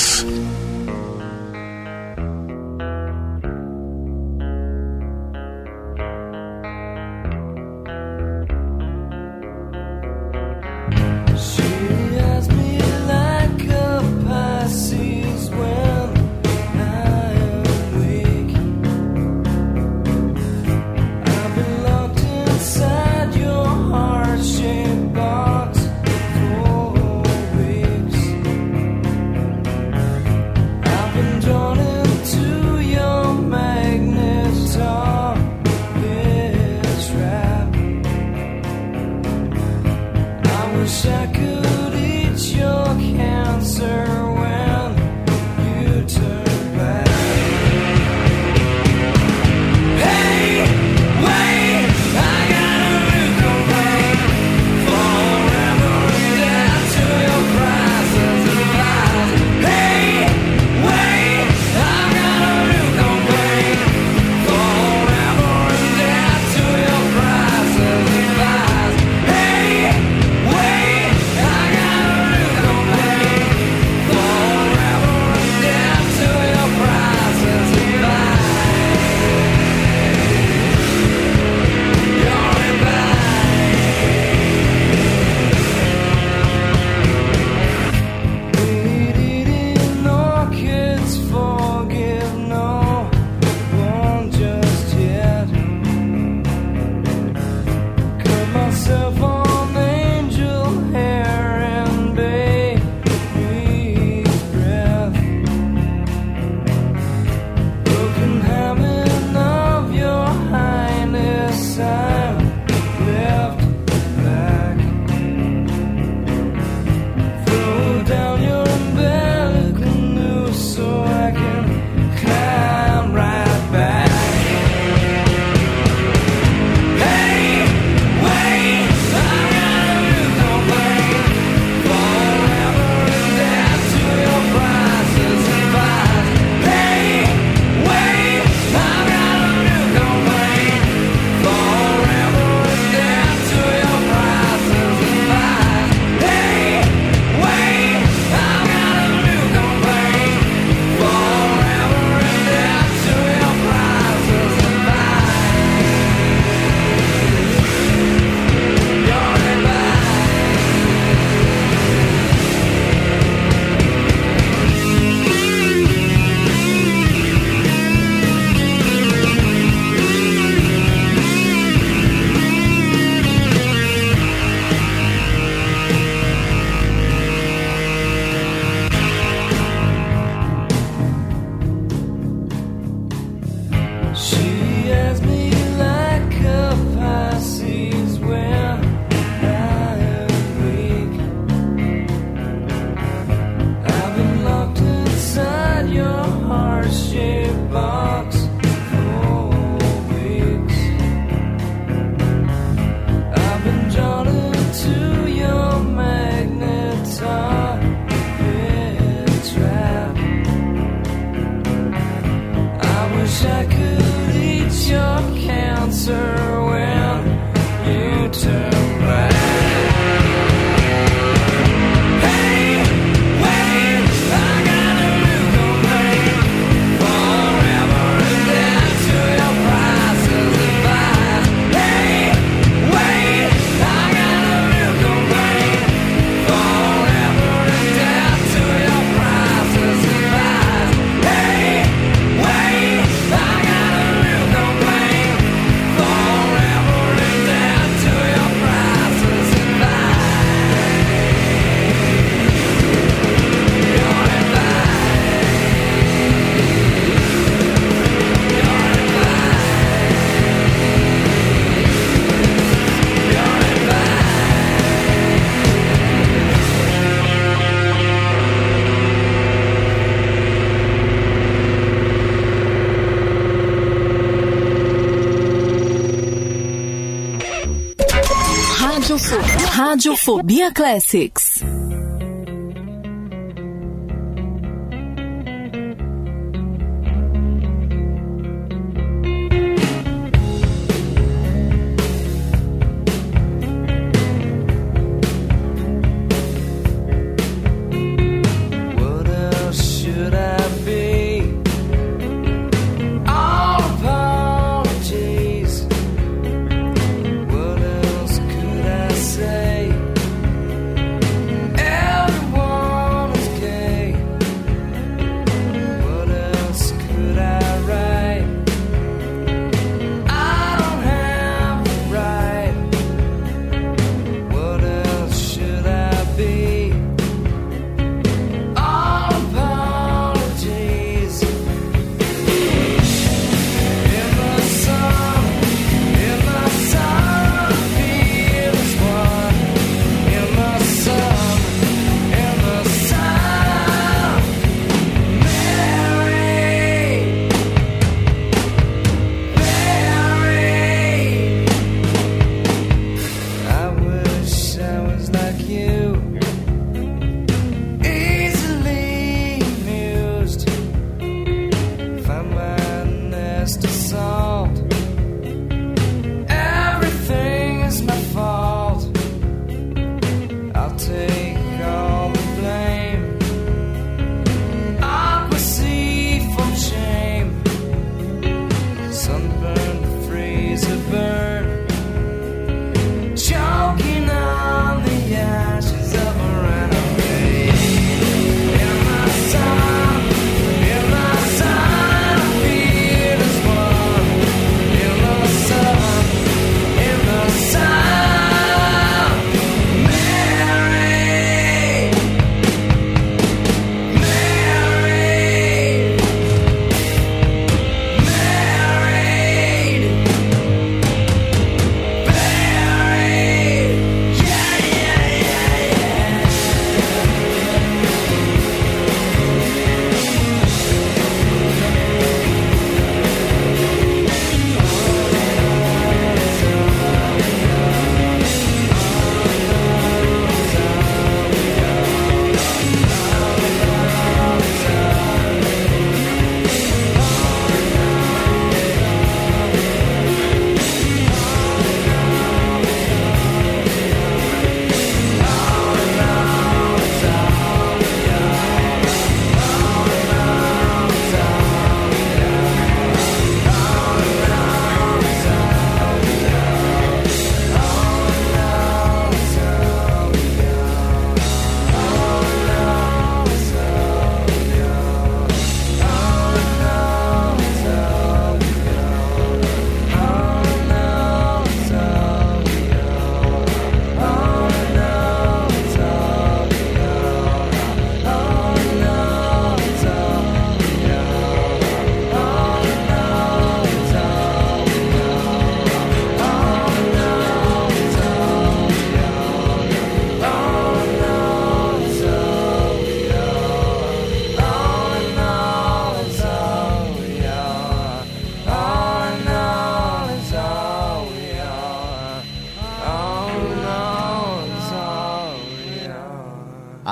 Radiofobia Classics.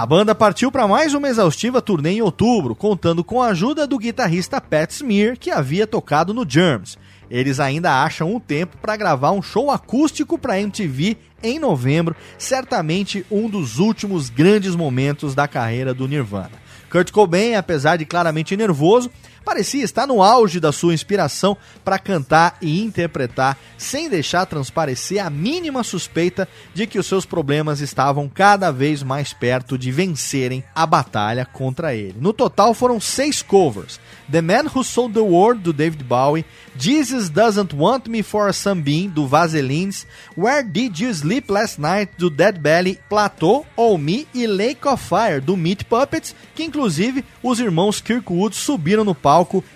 Banda partiu para mais uma exaustiva turnê em outubro, contando com a ajuda do guitarrista Pat Smear, que havia tocado no Germs. Eles ainda acham um tempo para gravar um show acústico para MTV em novembro, certamente um dos últimos grandes momentos da carreira do Nirvana. Kurt Cobain, apesar de claramente nervoso, parecia estar no auge da sua inspiração para cantar e interpretar, sem deixar transparecer a mínima suspeita de que os seus problemas estavam cada vez mais perto de vencerem a batalha contra ele. No total foram seis covers: The Man Who Sold the World, do David Bowie, Jesus Doesn't Want Me for a Sunbeam, do Vaselines, Where Did You Sleep Last Night, do Dead Belly, Plateau, All Me e Lake of Fire, do Meat Puppets, que inclusive os irmãos Kirkwood subiram no palco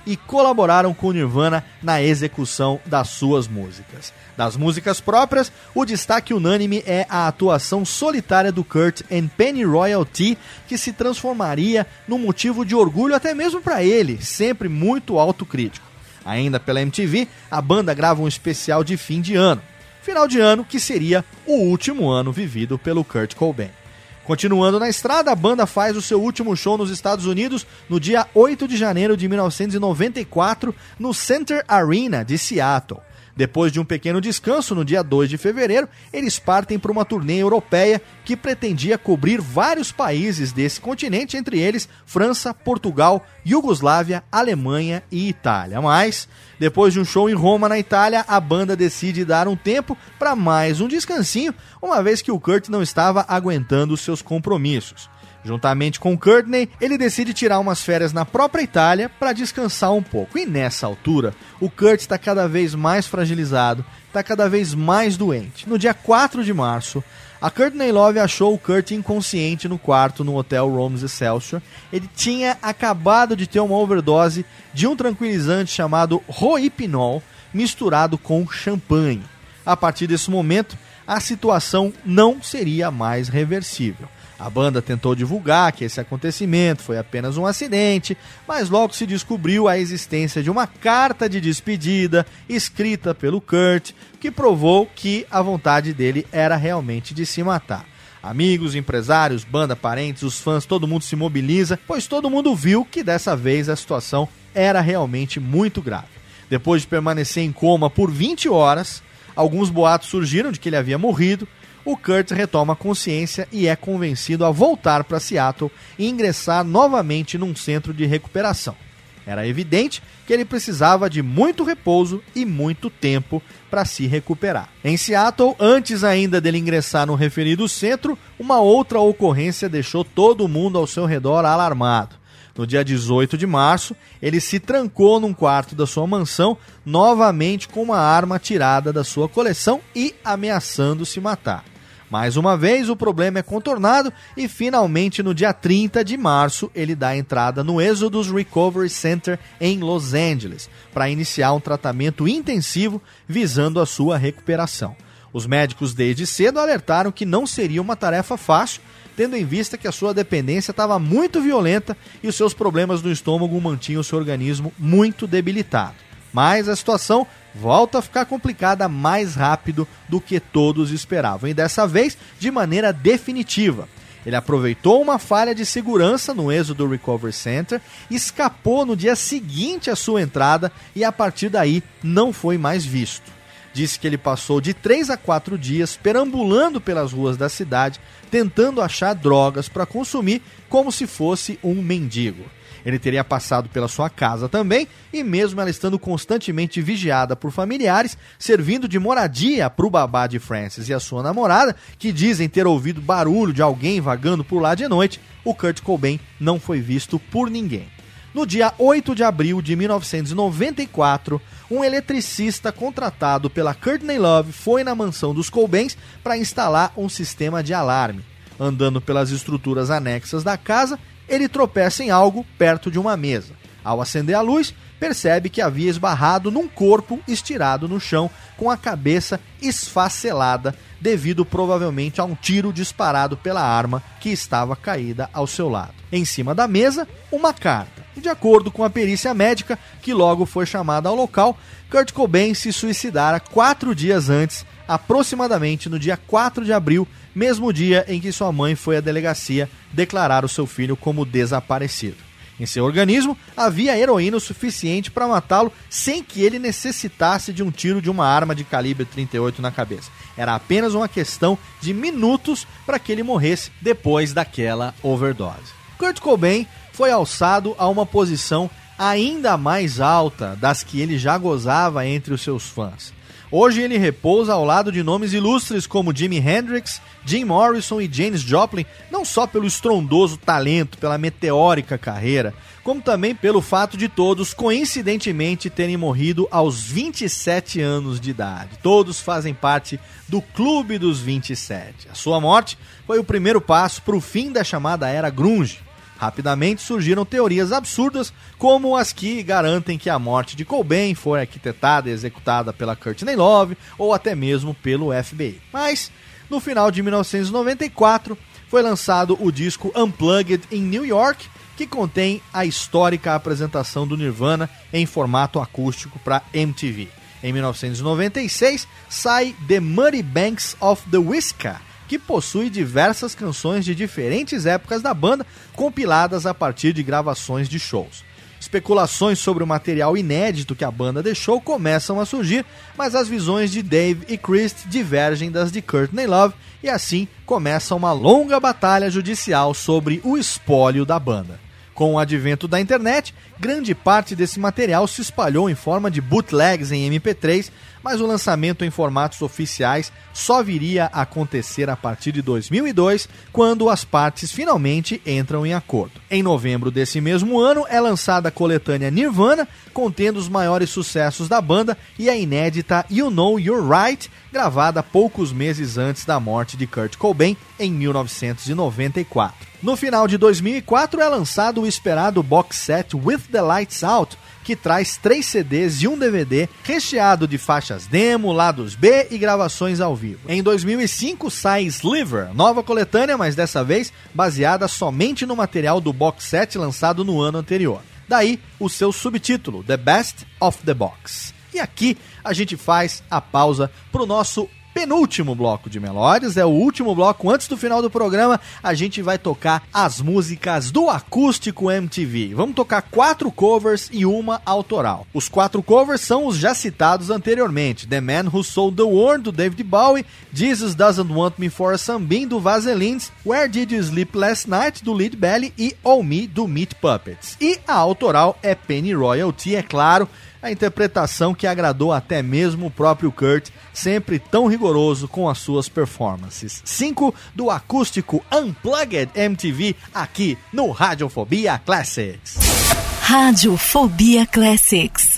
e colaboraram com Nirvana na execução das suas músicas. Das músicas próprias, o destaque unânime é a atuação solitária do Kurt em Penny Royalty, que se transformaria num motivo de orgulho até mesmo para ele, sempre muito autocrítico. Ainda pela MTV, a banda grava um especial de fim de ano. Final de ano que seria o último ano vivido pelo Kurt Cobain. Continuando na estrada, a banda faz o seu último show nos Estados Unidos no dia 8 de janeiro de 1994 no Center Arena de Seattle. Depois de um pequeno descanso, no dia 2 de fevereiro, eles partem para uma turnê europeia que pretendia cobrir vários países desse continente, entre eles França, Portugal, Iugoslávia, Alemanha e Itália. Mas, depois de um show em Roma, na Itália, a banda decide dar um tempo para mais um descansinho, uma vez que o Kurt não estava aguentando seus compromissos. Juntamente com Courtney, ele decide tirar umas férias na própria Itália para descansar um pouco. E nessa altura, o Kurt está cada vez mais fragilizado, está cada vez mais doente. No dia 4 de março, a Courtney Love achou o Kurt inconsciente no quarto no hotel Rome's Excelsior. Ele tinha acabado de ter uma overdose de um tranquilizante chamado Rohypnol misturado com champanhe. A partir desse momento, a situação não seria mais reversível. A banda tentou divulgar que esse acontecimento foi apenas um acidente, mas logo se descobriu a existência de uma carta de despedida escrita pelo Kurt, que provou que a vontade dele era realmente de se matar. Amigos, empresários, banda, parentes, os fãs, todo mundo se mobiliza, pois todo mundo viu que dessa vez a situação era realmente muito grave. Depois de permanecer em coma por 20 horas, alguns boatos surgiram de que ele havia morrido, o Kurt retoma consciência e é convencido a voltar para Seattle e ingressar novamente num centro de recuperação. Era evidente que ele precisava de muito repouso e muito tempo para se recuperar. Em Seattle, antes ainda dele ingressar no referido centro, uma outra ocorrência deixou todo mundo ao seu redor alarmado. No dia 18 de março, ele se trancou num quarto da sua mansão, novamente com uma arma tirada da sua coleção e ameaçando se matar. Mais uma vez, o problema é contornado e finalmente no dia 30 de março ele dá entrada no Exodus Recovery Center em Los Angeles para iniciar um tratamento intensivo visando a sua recuperação. Os médicos desde cedo alertaram que não seria uma tarefa fácil, tendo em vista que a sua dependência estava muito violenta e os seus problemas no estômago mantinham seu organismo muito debilitado. Mas a situação volta a ficar complicada mais rápido do que todos esperavam, e dessa vez de maneira definitiva. Ele aproveitou uma falha de segurança no êxodo do Recovery Center, escapou no dia seguinte à sua entrada e a partir daí não foi mais visto. Disse que ele passou de 3 a 4 dias perambulando pelas ruas da cidade, tentando achar drogas para consumir como se fosse um mendigo. Ele teria passado pela sua casa também, e mesmo ela estando constantemente vigiada por familiares, servindo de moradia para o babá de Francis e a sua namorada, que dizem ter ouvido barulho de alguém vagando por lá de noite, o Kurt Cobain não foi visto por ninguém. No dia 8 de abril de 1994, um eletricista contratado pela Courtney Love foi na mansão dos Cobains para instalar um sistema de alarme. Andando pelas estruturas anexas da casa, ele tropeça em algo perto de uma mesa. Ao acender a luz, percebe que havia esbarrado num corpo estirado no chão com a cabeça esfacelada, devido provavelmente a um tiro disparado pela arma que estava caída ao seu lado. Em cima da mesa, uma carta. De acordo com a perícia médica, que logo foi chamada ao local, Kurt Cobain se suicidara quatro dias antes, aproximadamente no dia 4 de abril mesmo dia em que sua mãe foi à delegacia declarar o seu filho como desaparecido. Em seu organismo havia heroína o suficiente para matá-lo sem que ele necessitasse de um tiro de uma arma de calibre 38 na cabeça. Era apenas uma questão de minutos para que ele morresse depois daquela overdose. Kurt Cobain foi alçado a uma posição ainda mais alta das que ele já gozava entre os seus fãs. Hoje ele repousa ao lado de nomes ilustres como Jimi Hendrix, Jim Morrison e Janis Joplin, não só pelo estrondoso talento, pela meteórica carreira, como também pelo fato de todos coincidentemente terem morrido aos 27 anos de idade. Todos fazem parte do Clube dos 27. A sua morte foi o primeiro passo para o fim da chamada era grunge Rapidamente surgiram teorias absurdas, como as que garantem que a morte de Cobain foi arquitetada e executada pela Courtney Love ou até mesmo pelo FBI. Mas, no final de 1994, foi lançado o disco Unplugged em New York, que contém a histórica apresentação do Nirvana em formato acústico para MTV. Em 1996, sai The Muddy Banks of the Whisker, que possui diversas canções de diferentes épocas da banda, compiladas a partir de gravações de shows. Especulações sobre o material inédito que a banda deixou começam a surgir, mas as visões de Dave e Chris divergem das de Courtney Love e assim começa uma longa batalha judicial sobre o espólio da banda. Com o advento da internet, grande parte desse material se espalhou em forma de bootlegs em MP3, mas o lançamento em formatos oficiais só viria a acontecer a partir de 2002, quando as partes finalmente entram em acordo. Em novembro desse mesmo ano é lançada a coletânea Nirvana, contendo os maiores sucessos da banda e a inédita You Know You're Right, gravada poucos meses antes da morte de Kurt Cobain em 1994. No final de 2004 é lançado o esperado box set With the Lights Out, que traz três CDs e um DVD recheado de faixas demo, lados B e gravações ao vivo. Em 2005 sai Sliver, nova coletânea, mas dessa vez baseada somente no material do box set lançado no ano anterior. Daí o seu subtítulo, The Best of the Box. E aqui a gente faz a pausa para o nosso penúltimo bloco de melódias, é o último bloco. Antes do final do programa, a gente vai tocar as músicas do Acústico MTV. Vamos tocar quatro covers e uma autoral. Os quatro covers são os já citados anteriormente: The Man Who Sold the World, do David Bowie, Jesus Doesn't Want Me for a Sambin, do Vaselines, Where Did You Sleep Last Night, do Lead Belly e All Me, do Meat Puppets. E a autoral é Penny Royalty, é claro a interpretação que agradou até mesmo o próprio Kurt, sempre tão rigoroso com as suas performances. 5 do acústico Unplugged MTV aqui no Radiofobia Classics. Radiofobia Classics.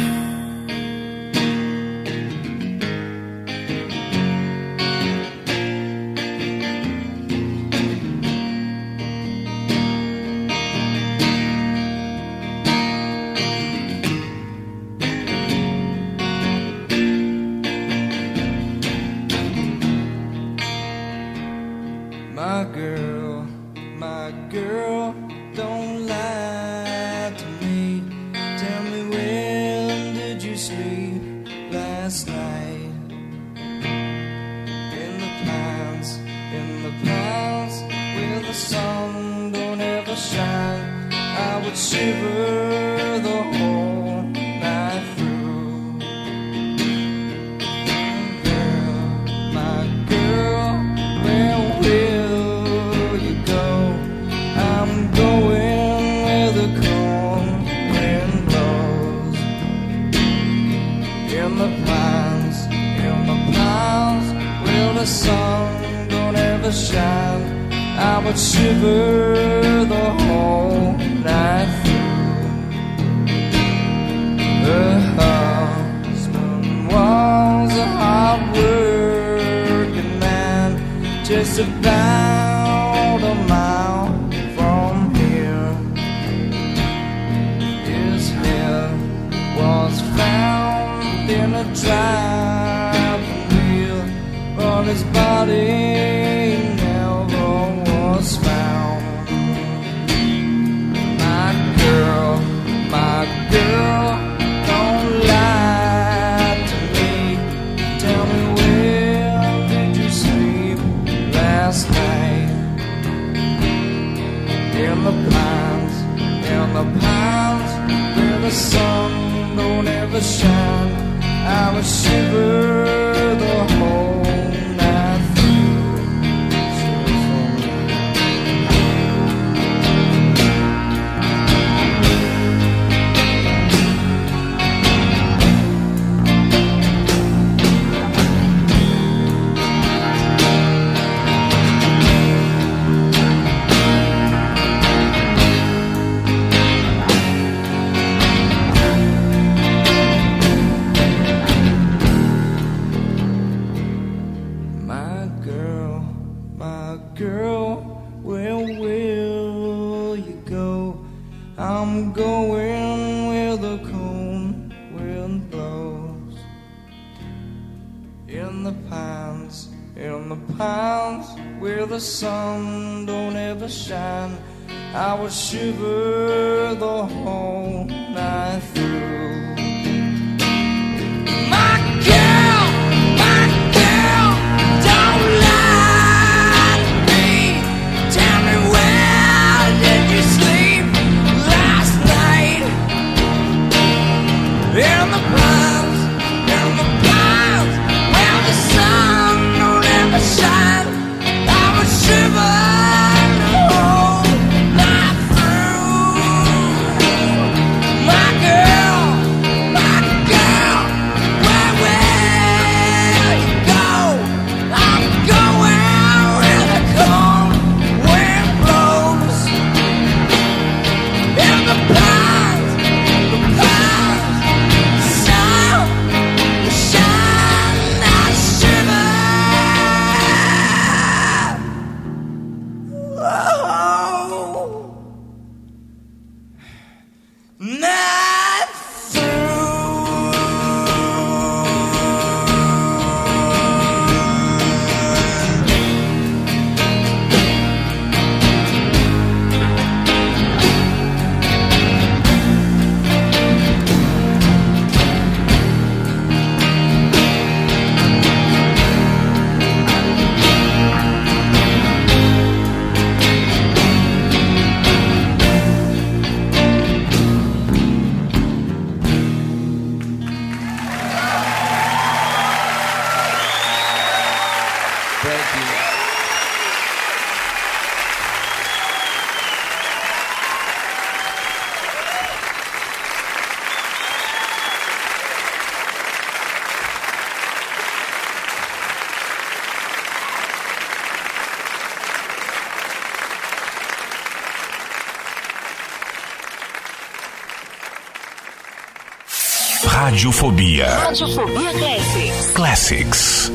Radiofobia. Radiofobia Classics. Classics.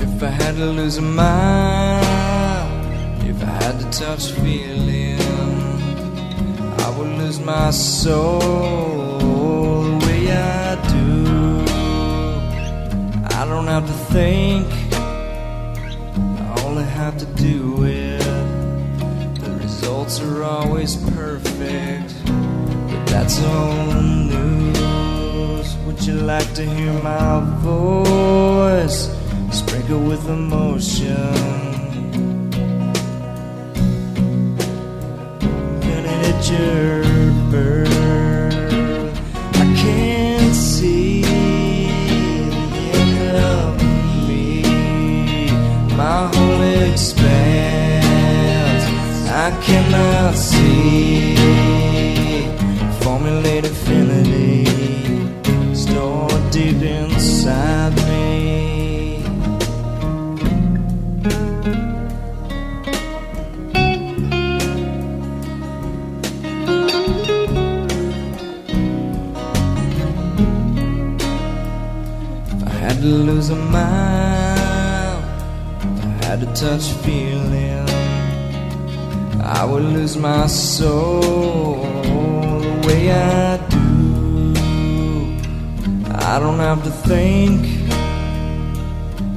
If I had to lose a mind, if I had to touch feeling, I would lose my soul have to think. All I have to do is The results are always perfect. But that's all news. Would you like to hear my voice? Sprinkle with emotion. Gonna hit your bird. My whole expanse, I cannot see. Formulate affinity, stored deep inside me. If I had to lose a to touch feeling, I would lose my soul the way I do. I don't have to think,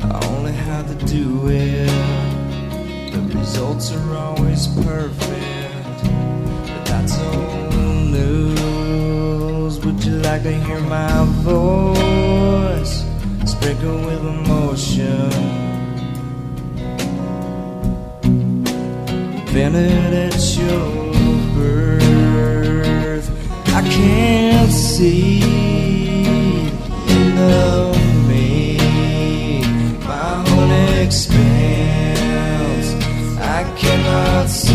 I only have to do it. The results are always perfect, but that's old news. Would you like to hear my voice sprinkle with emotion? Vented at your birth, I can't see the of me. My whole expanse, I cannot see.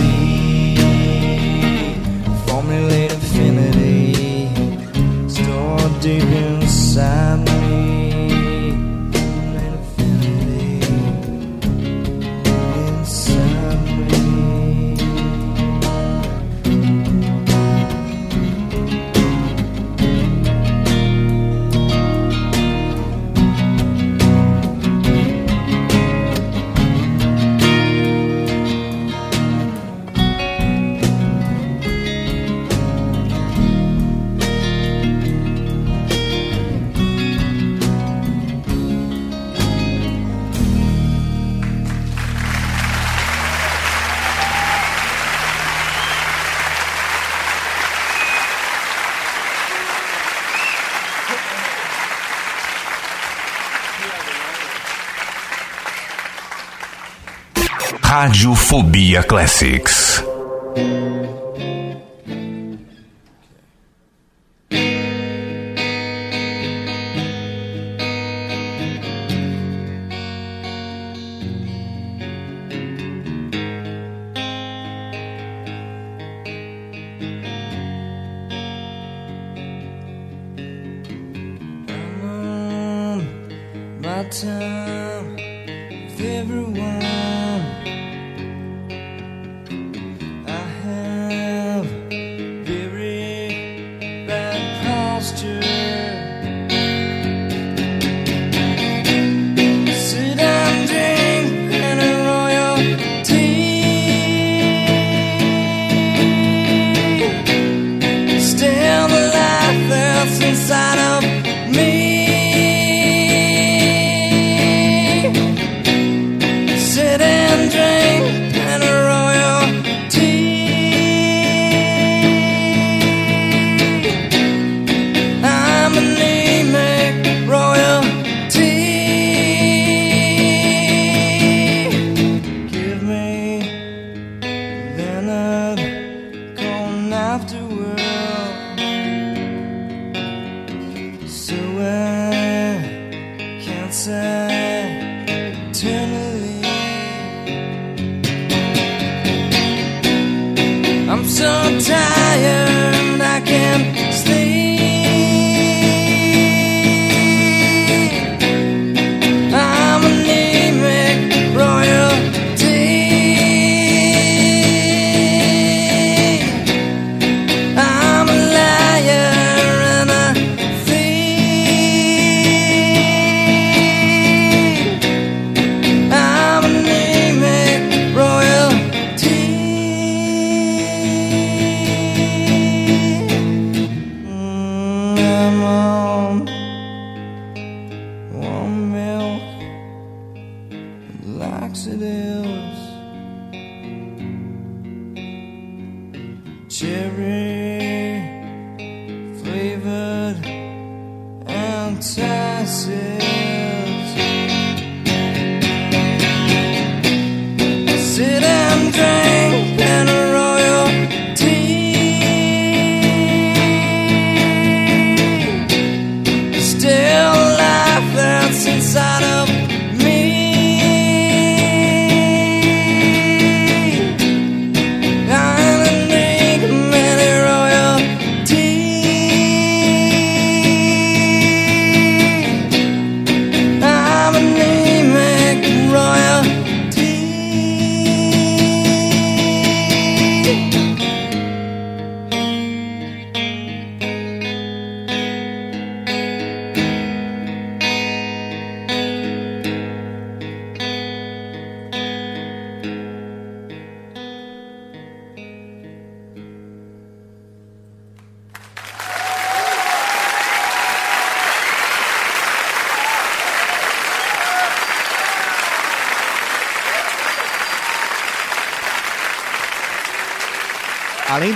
Radiofobia Classics.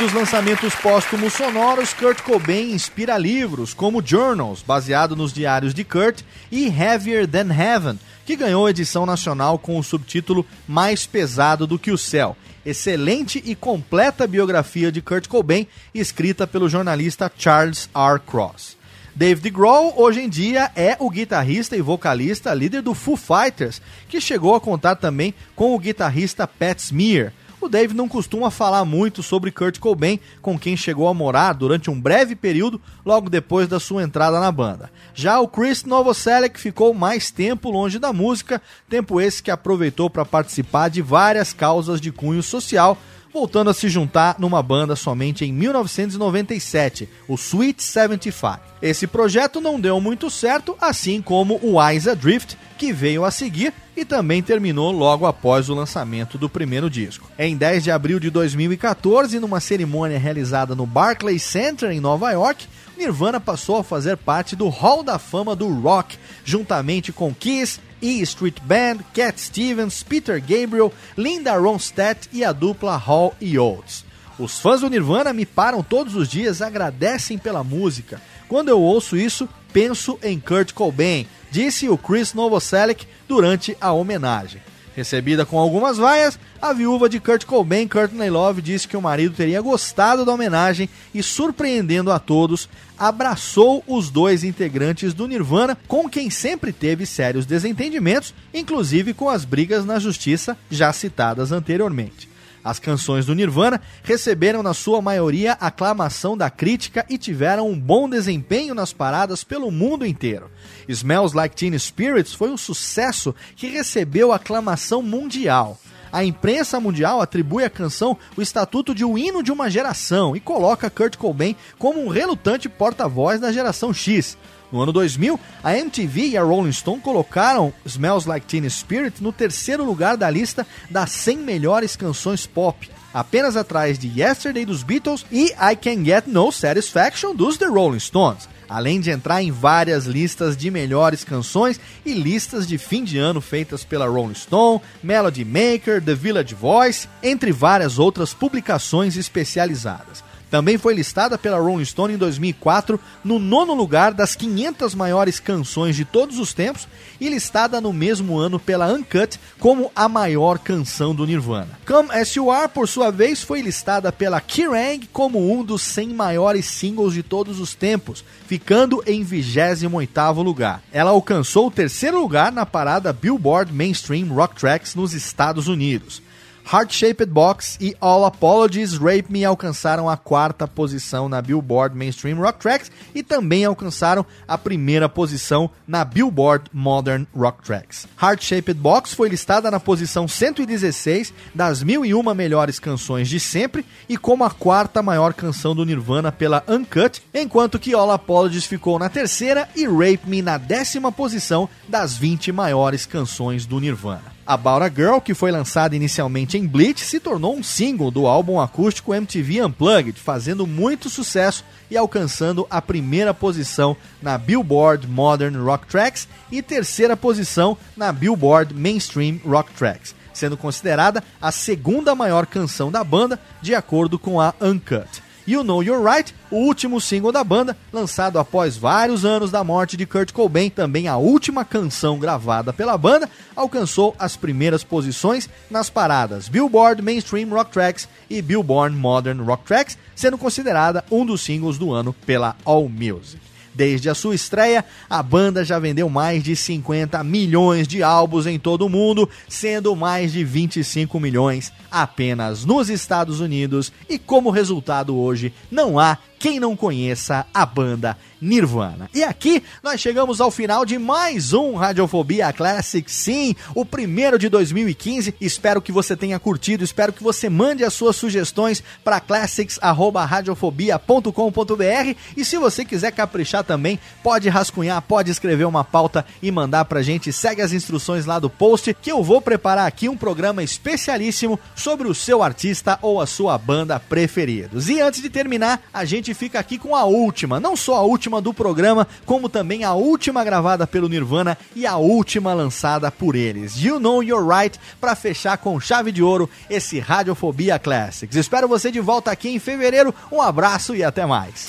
Dos lançamentos póstumos sonoros, Kurt Cobain inspira livros como Journals, baseado nos diários de Kurt, e Heavier Than Heaven, que ganhou edição nacional com o subtítulo Mais Pesado do que o Céu. Excelente e completa biografia de Kurt Cobain, escrita pelo jornalista Charles R. Cross. David Grohl, hoje em dia, é o guitarrista e vocalista líder do Foo Fighters, que chegou a contar também com o guitarrista Pat Smear. O Dave não costuma falar muito sobre Kurt Cobain, com quem chegou a morar durante um breve período logo depois da sua entrada na banda. Já o Chris Novoselic ficou mais tempo longe da música, tempo esse que aproveitou para participar de várias causas de cunho social, voltando a se juntar numa banda somente em 1997, o Sweet 75. Esse projeto não deu muito certo, assim como o Eyes Adrift, que veio a seguir e também terminou logo após o lançamento do primeiro disco. Em 10 de abril de 2014, numa cerimônia realizada no Barclays Center em Nova York, Nirvana passou a fazer parte do Hall da Fama do Rock, juntamente com Kiss, E Street Band, Cat Stevens, Peter Gabriel, Linda Ronstadt e a dupla Hall e Oates. Os fãs do Nirvana me param todos os dias, agradecem pela música. Quando eu ouço isso, penso em Kurt Cobain, disse o Chris Novoselic durante a homenagem. Recebida com algumas vaias, a viúva de Kurt Cobain, Courtney Love, disse que o marido teria gostado da homenagem e, surpreendendo a todos, abraçou os dois integrantes do Nirvana, com quem sempre teve sérios desentendimentos, inclusive com as brigas na justiça já citadas anteriormente. As canções do Nirvana receberam, na sua maioria, aclamação da crítica e tiveram um bom desempenho nas paradas pelo mundo inteiro. Smells Like Teen Spirits foi um sucesso que recebeu aclamação mundial. A imprensa mundial atribui à canção o estatuto de o hino de uma geração e coloca Kurt Cobain como um relutante porta-voz da geração X. No ano 2000, a MTV e a Rolling Stone colocaram Smells Like Teen Spirit no terceiro lugar da lista das 100 melhores canções pop, apenas atrás de Yesterday dos Beatles e I Can Get No Satisfaction dos The Rolling Stones. Além de entrar em várias listas de melhores canções e listas de fim de ano feitas pela Rolling Stone, Melody Maker, The Village Voice, entre várias outras publicações especializadas. Também foi listada pela Rolling Stone em 2004 no nono lugar das 500 maiores canções de todos os tempos e listada no mesmo ano pela Uncut como a maior canção do Nirvana. Come As You Are, por sua vez, foi listada pela Kerrang como um dos 100 maiores singles de todos os tempos, ficando em 28º lugar. Ela alcançou o terceiro lugar na parada Billboard Mainstream Rock Tracks nos Estados Unidos. Heart Shaped Box e All Apologies Rape Me alcançaram a quarta posição na Billboard Mainstream Rock Tracks e também alcançaram a primeira posição na Billboard Modern Rock Tracks. Heart Shaped Box foi listada na posição 116 das 1001 melhores canções de sempre e como a quarta maior canção do Nirvana pela Uncut, enquanto que All Apologies ficou na terceira e Rape Me na décima posição das 20 maiores canções do Nirvana. About a Girl, que foi lançada inicialmente em Bleach, se tornou um single do álbum acústico MTV Unplugged, fazendo muito sucesso e alcançando a primeira posição na Billboard Modern Rock Tracks e terceira posição na Billboard Mainstream Rock Tracks. sendo considerada a segunda maior canção da banda, de acordo com a Uncut. You Know You're Right, o último single da banda, lançado após vários anos da morte de Kurt Cobain, também a última canção gravada pela banda, alcançou as primeiras posições nas paradas Billboard Mainstream Rock Tracks e Billboard Modern Rock Tracks, sendo considerada um dos singles do ano pela All Music. Desde a sua estreia, a banda já vendeu mais de 50 milhões de álbuns em todo o mundo, sendo mais de 25 milhões apenas nos Estados Unidos, e como resultado hoje, não há quem não conheça a banda Nirvana. E aqui nós chegamos ao final de mais um Radiofobia Classic, sim, o primeiro de 2015. Espero que você tenha curtido, espero que você mande as suas sugestões para classics@radiofobia.com.br e se você quiser caprichar também, pode rascunhar, pode escrever uma pauta e mandar pra gente. Segue as instruções lá do post que eu vou preparar aqui um programa especialíssimo sobre o seu artista ou a sua banda preferidos. E antes de terminar, a gente fica aqui com a última, não só a última do programa, como também a última gravada pelo Nirvana e a última lançada por eles. You Know You're Right, para fechar com chave de ouro esse Radiofobia Classics. Espero você de volta aqui em fevereiro. Um abraço e até mais.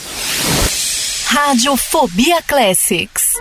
Radiofobia Classics.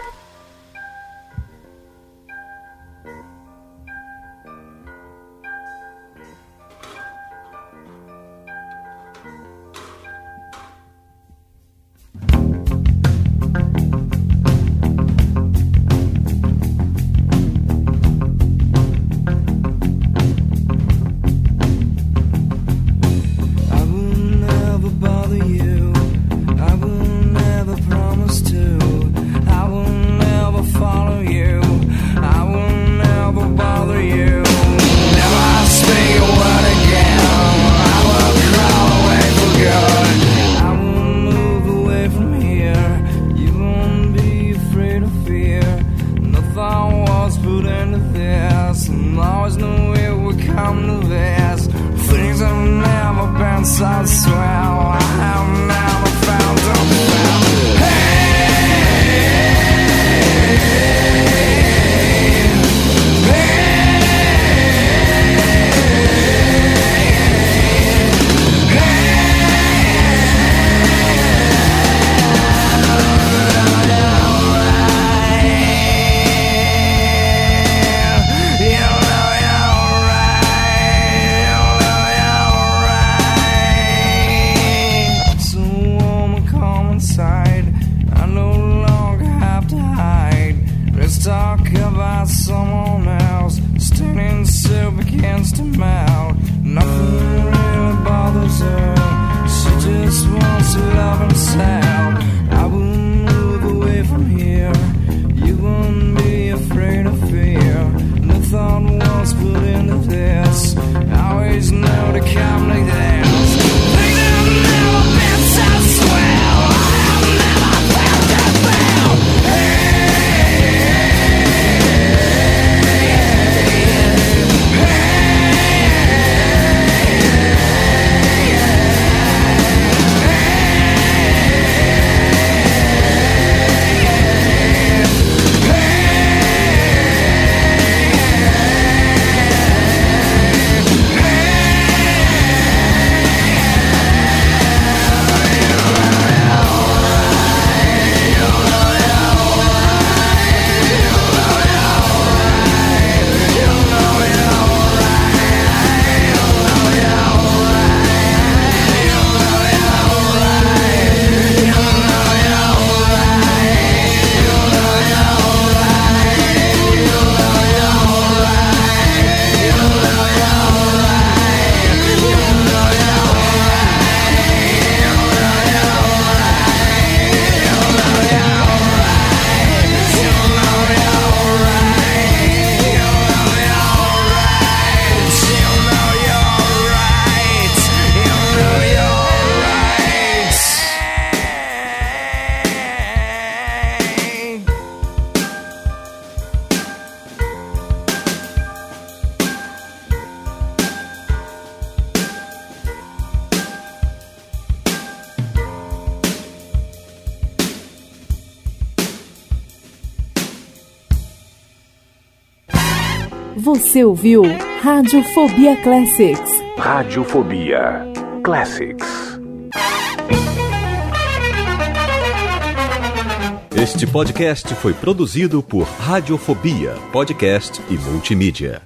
Você ouviu Radiofobia Classics. Radiofobia Classics. Este podcast foi produzido por Radiofobia, podcast e multimídia.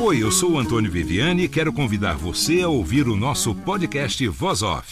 Oi, eu sou o Antônio Viviani e quero convidar você a ouvir o nosso podcast Voz Off.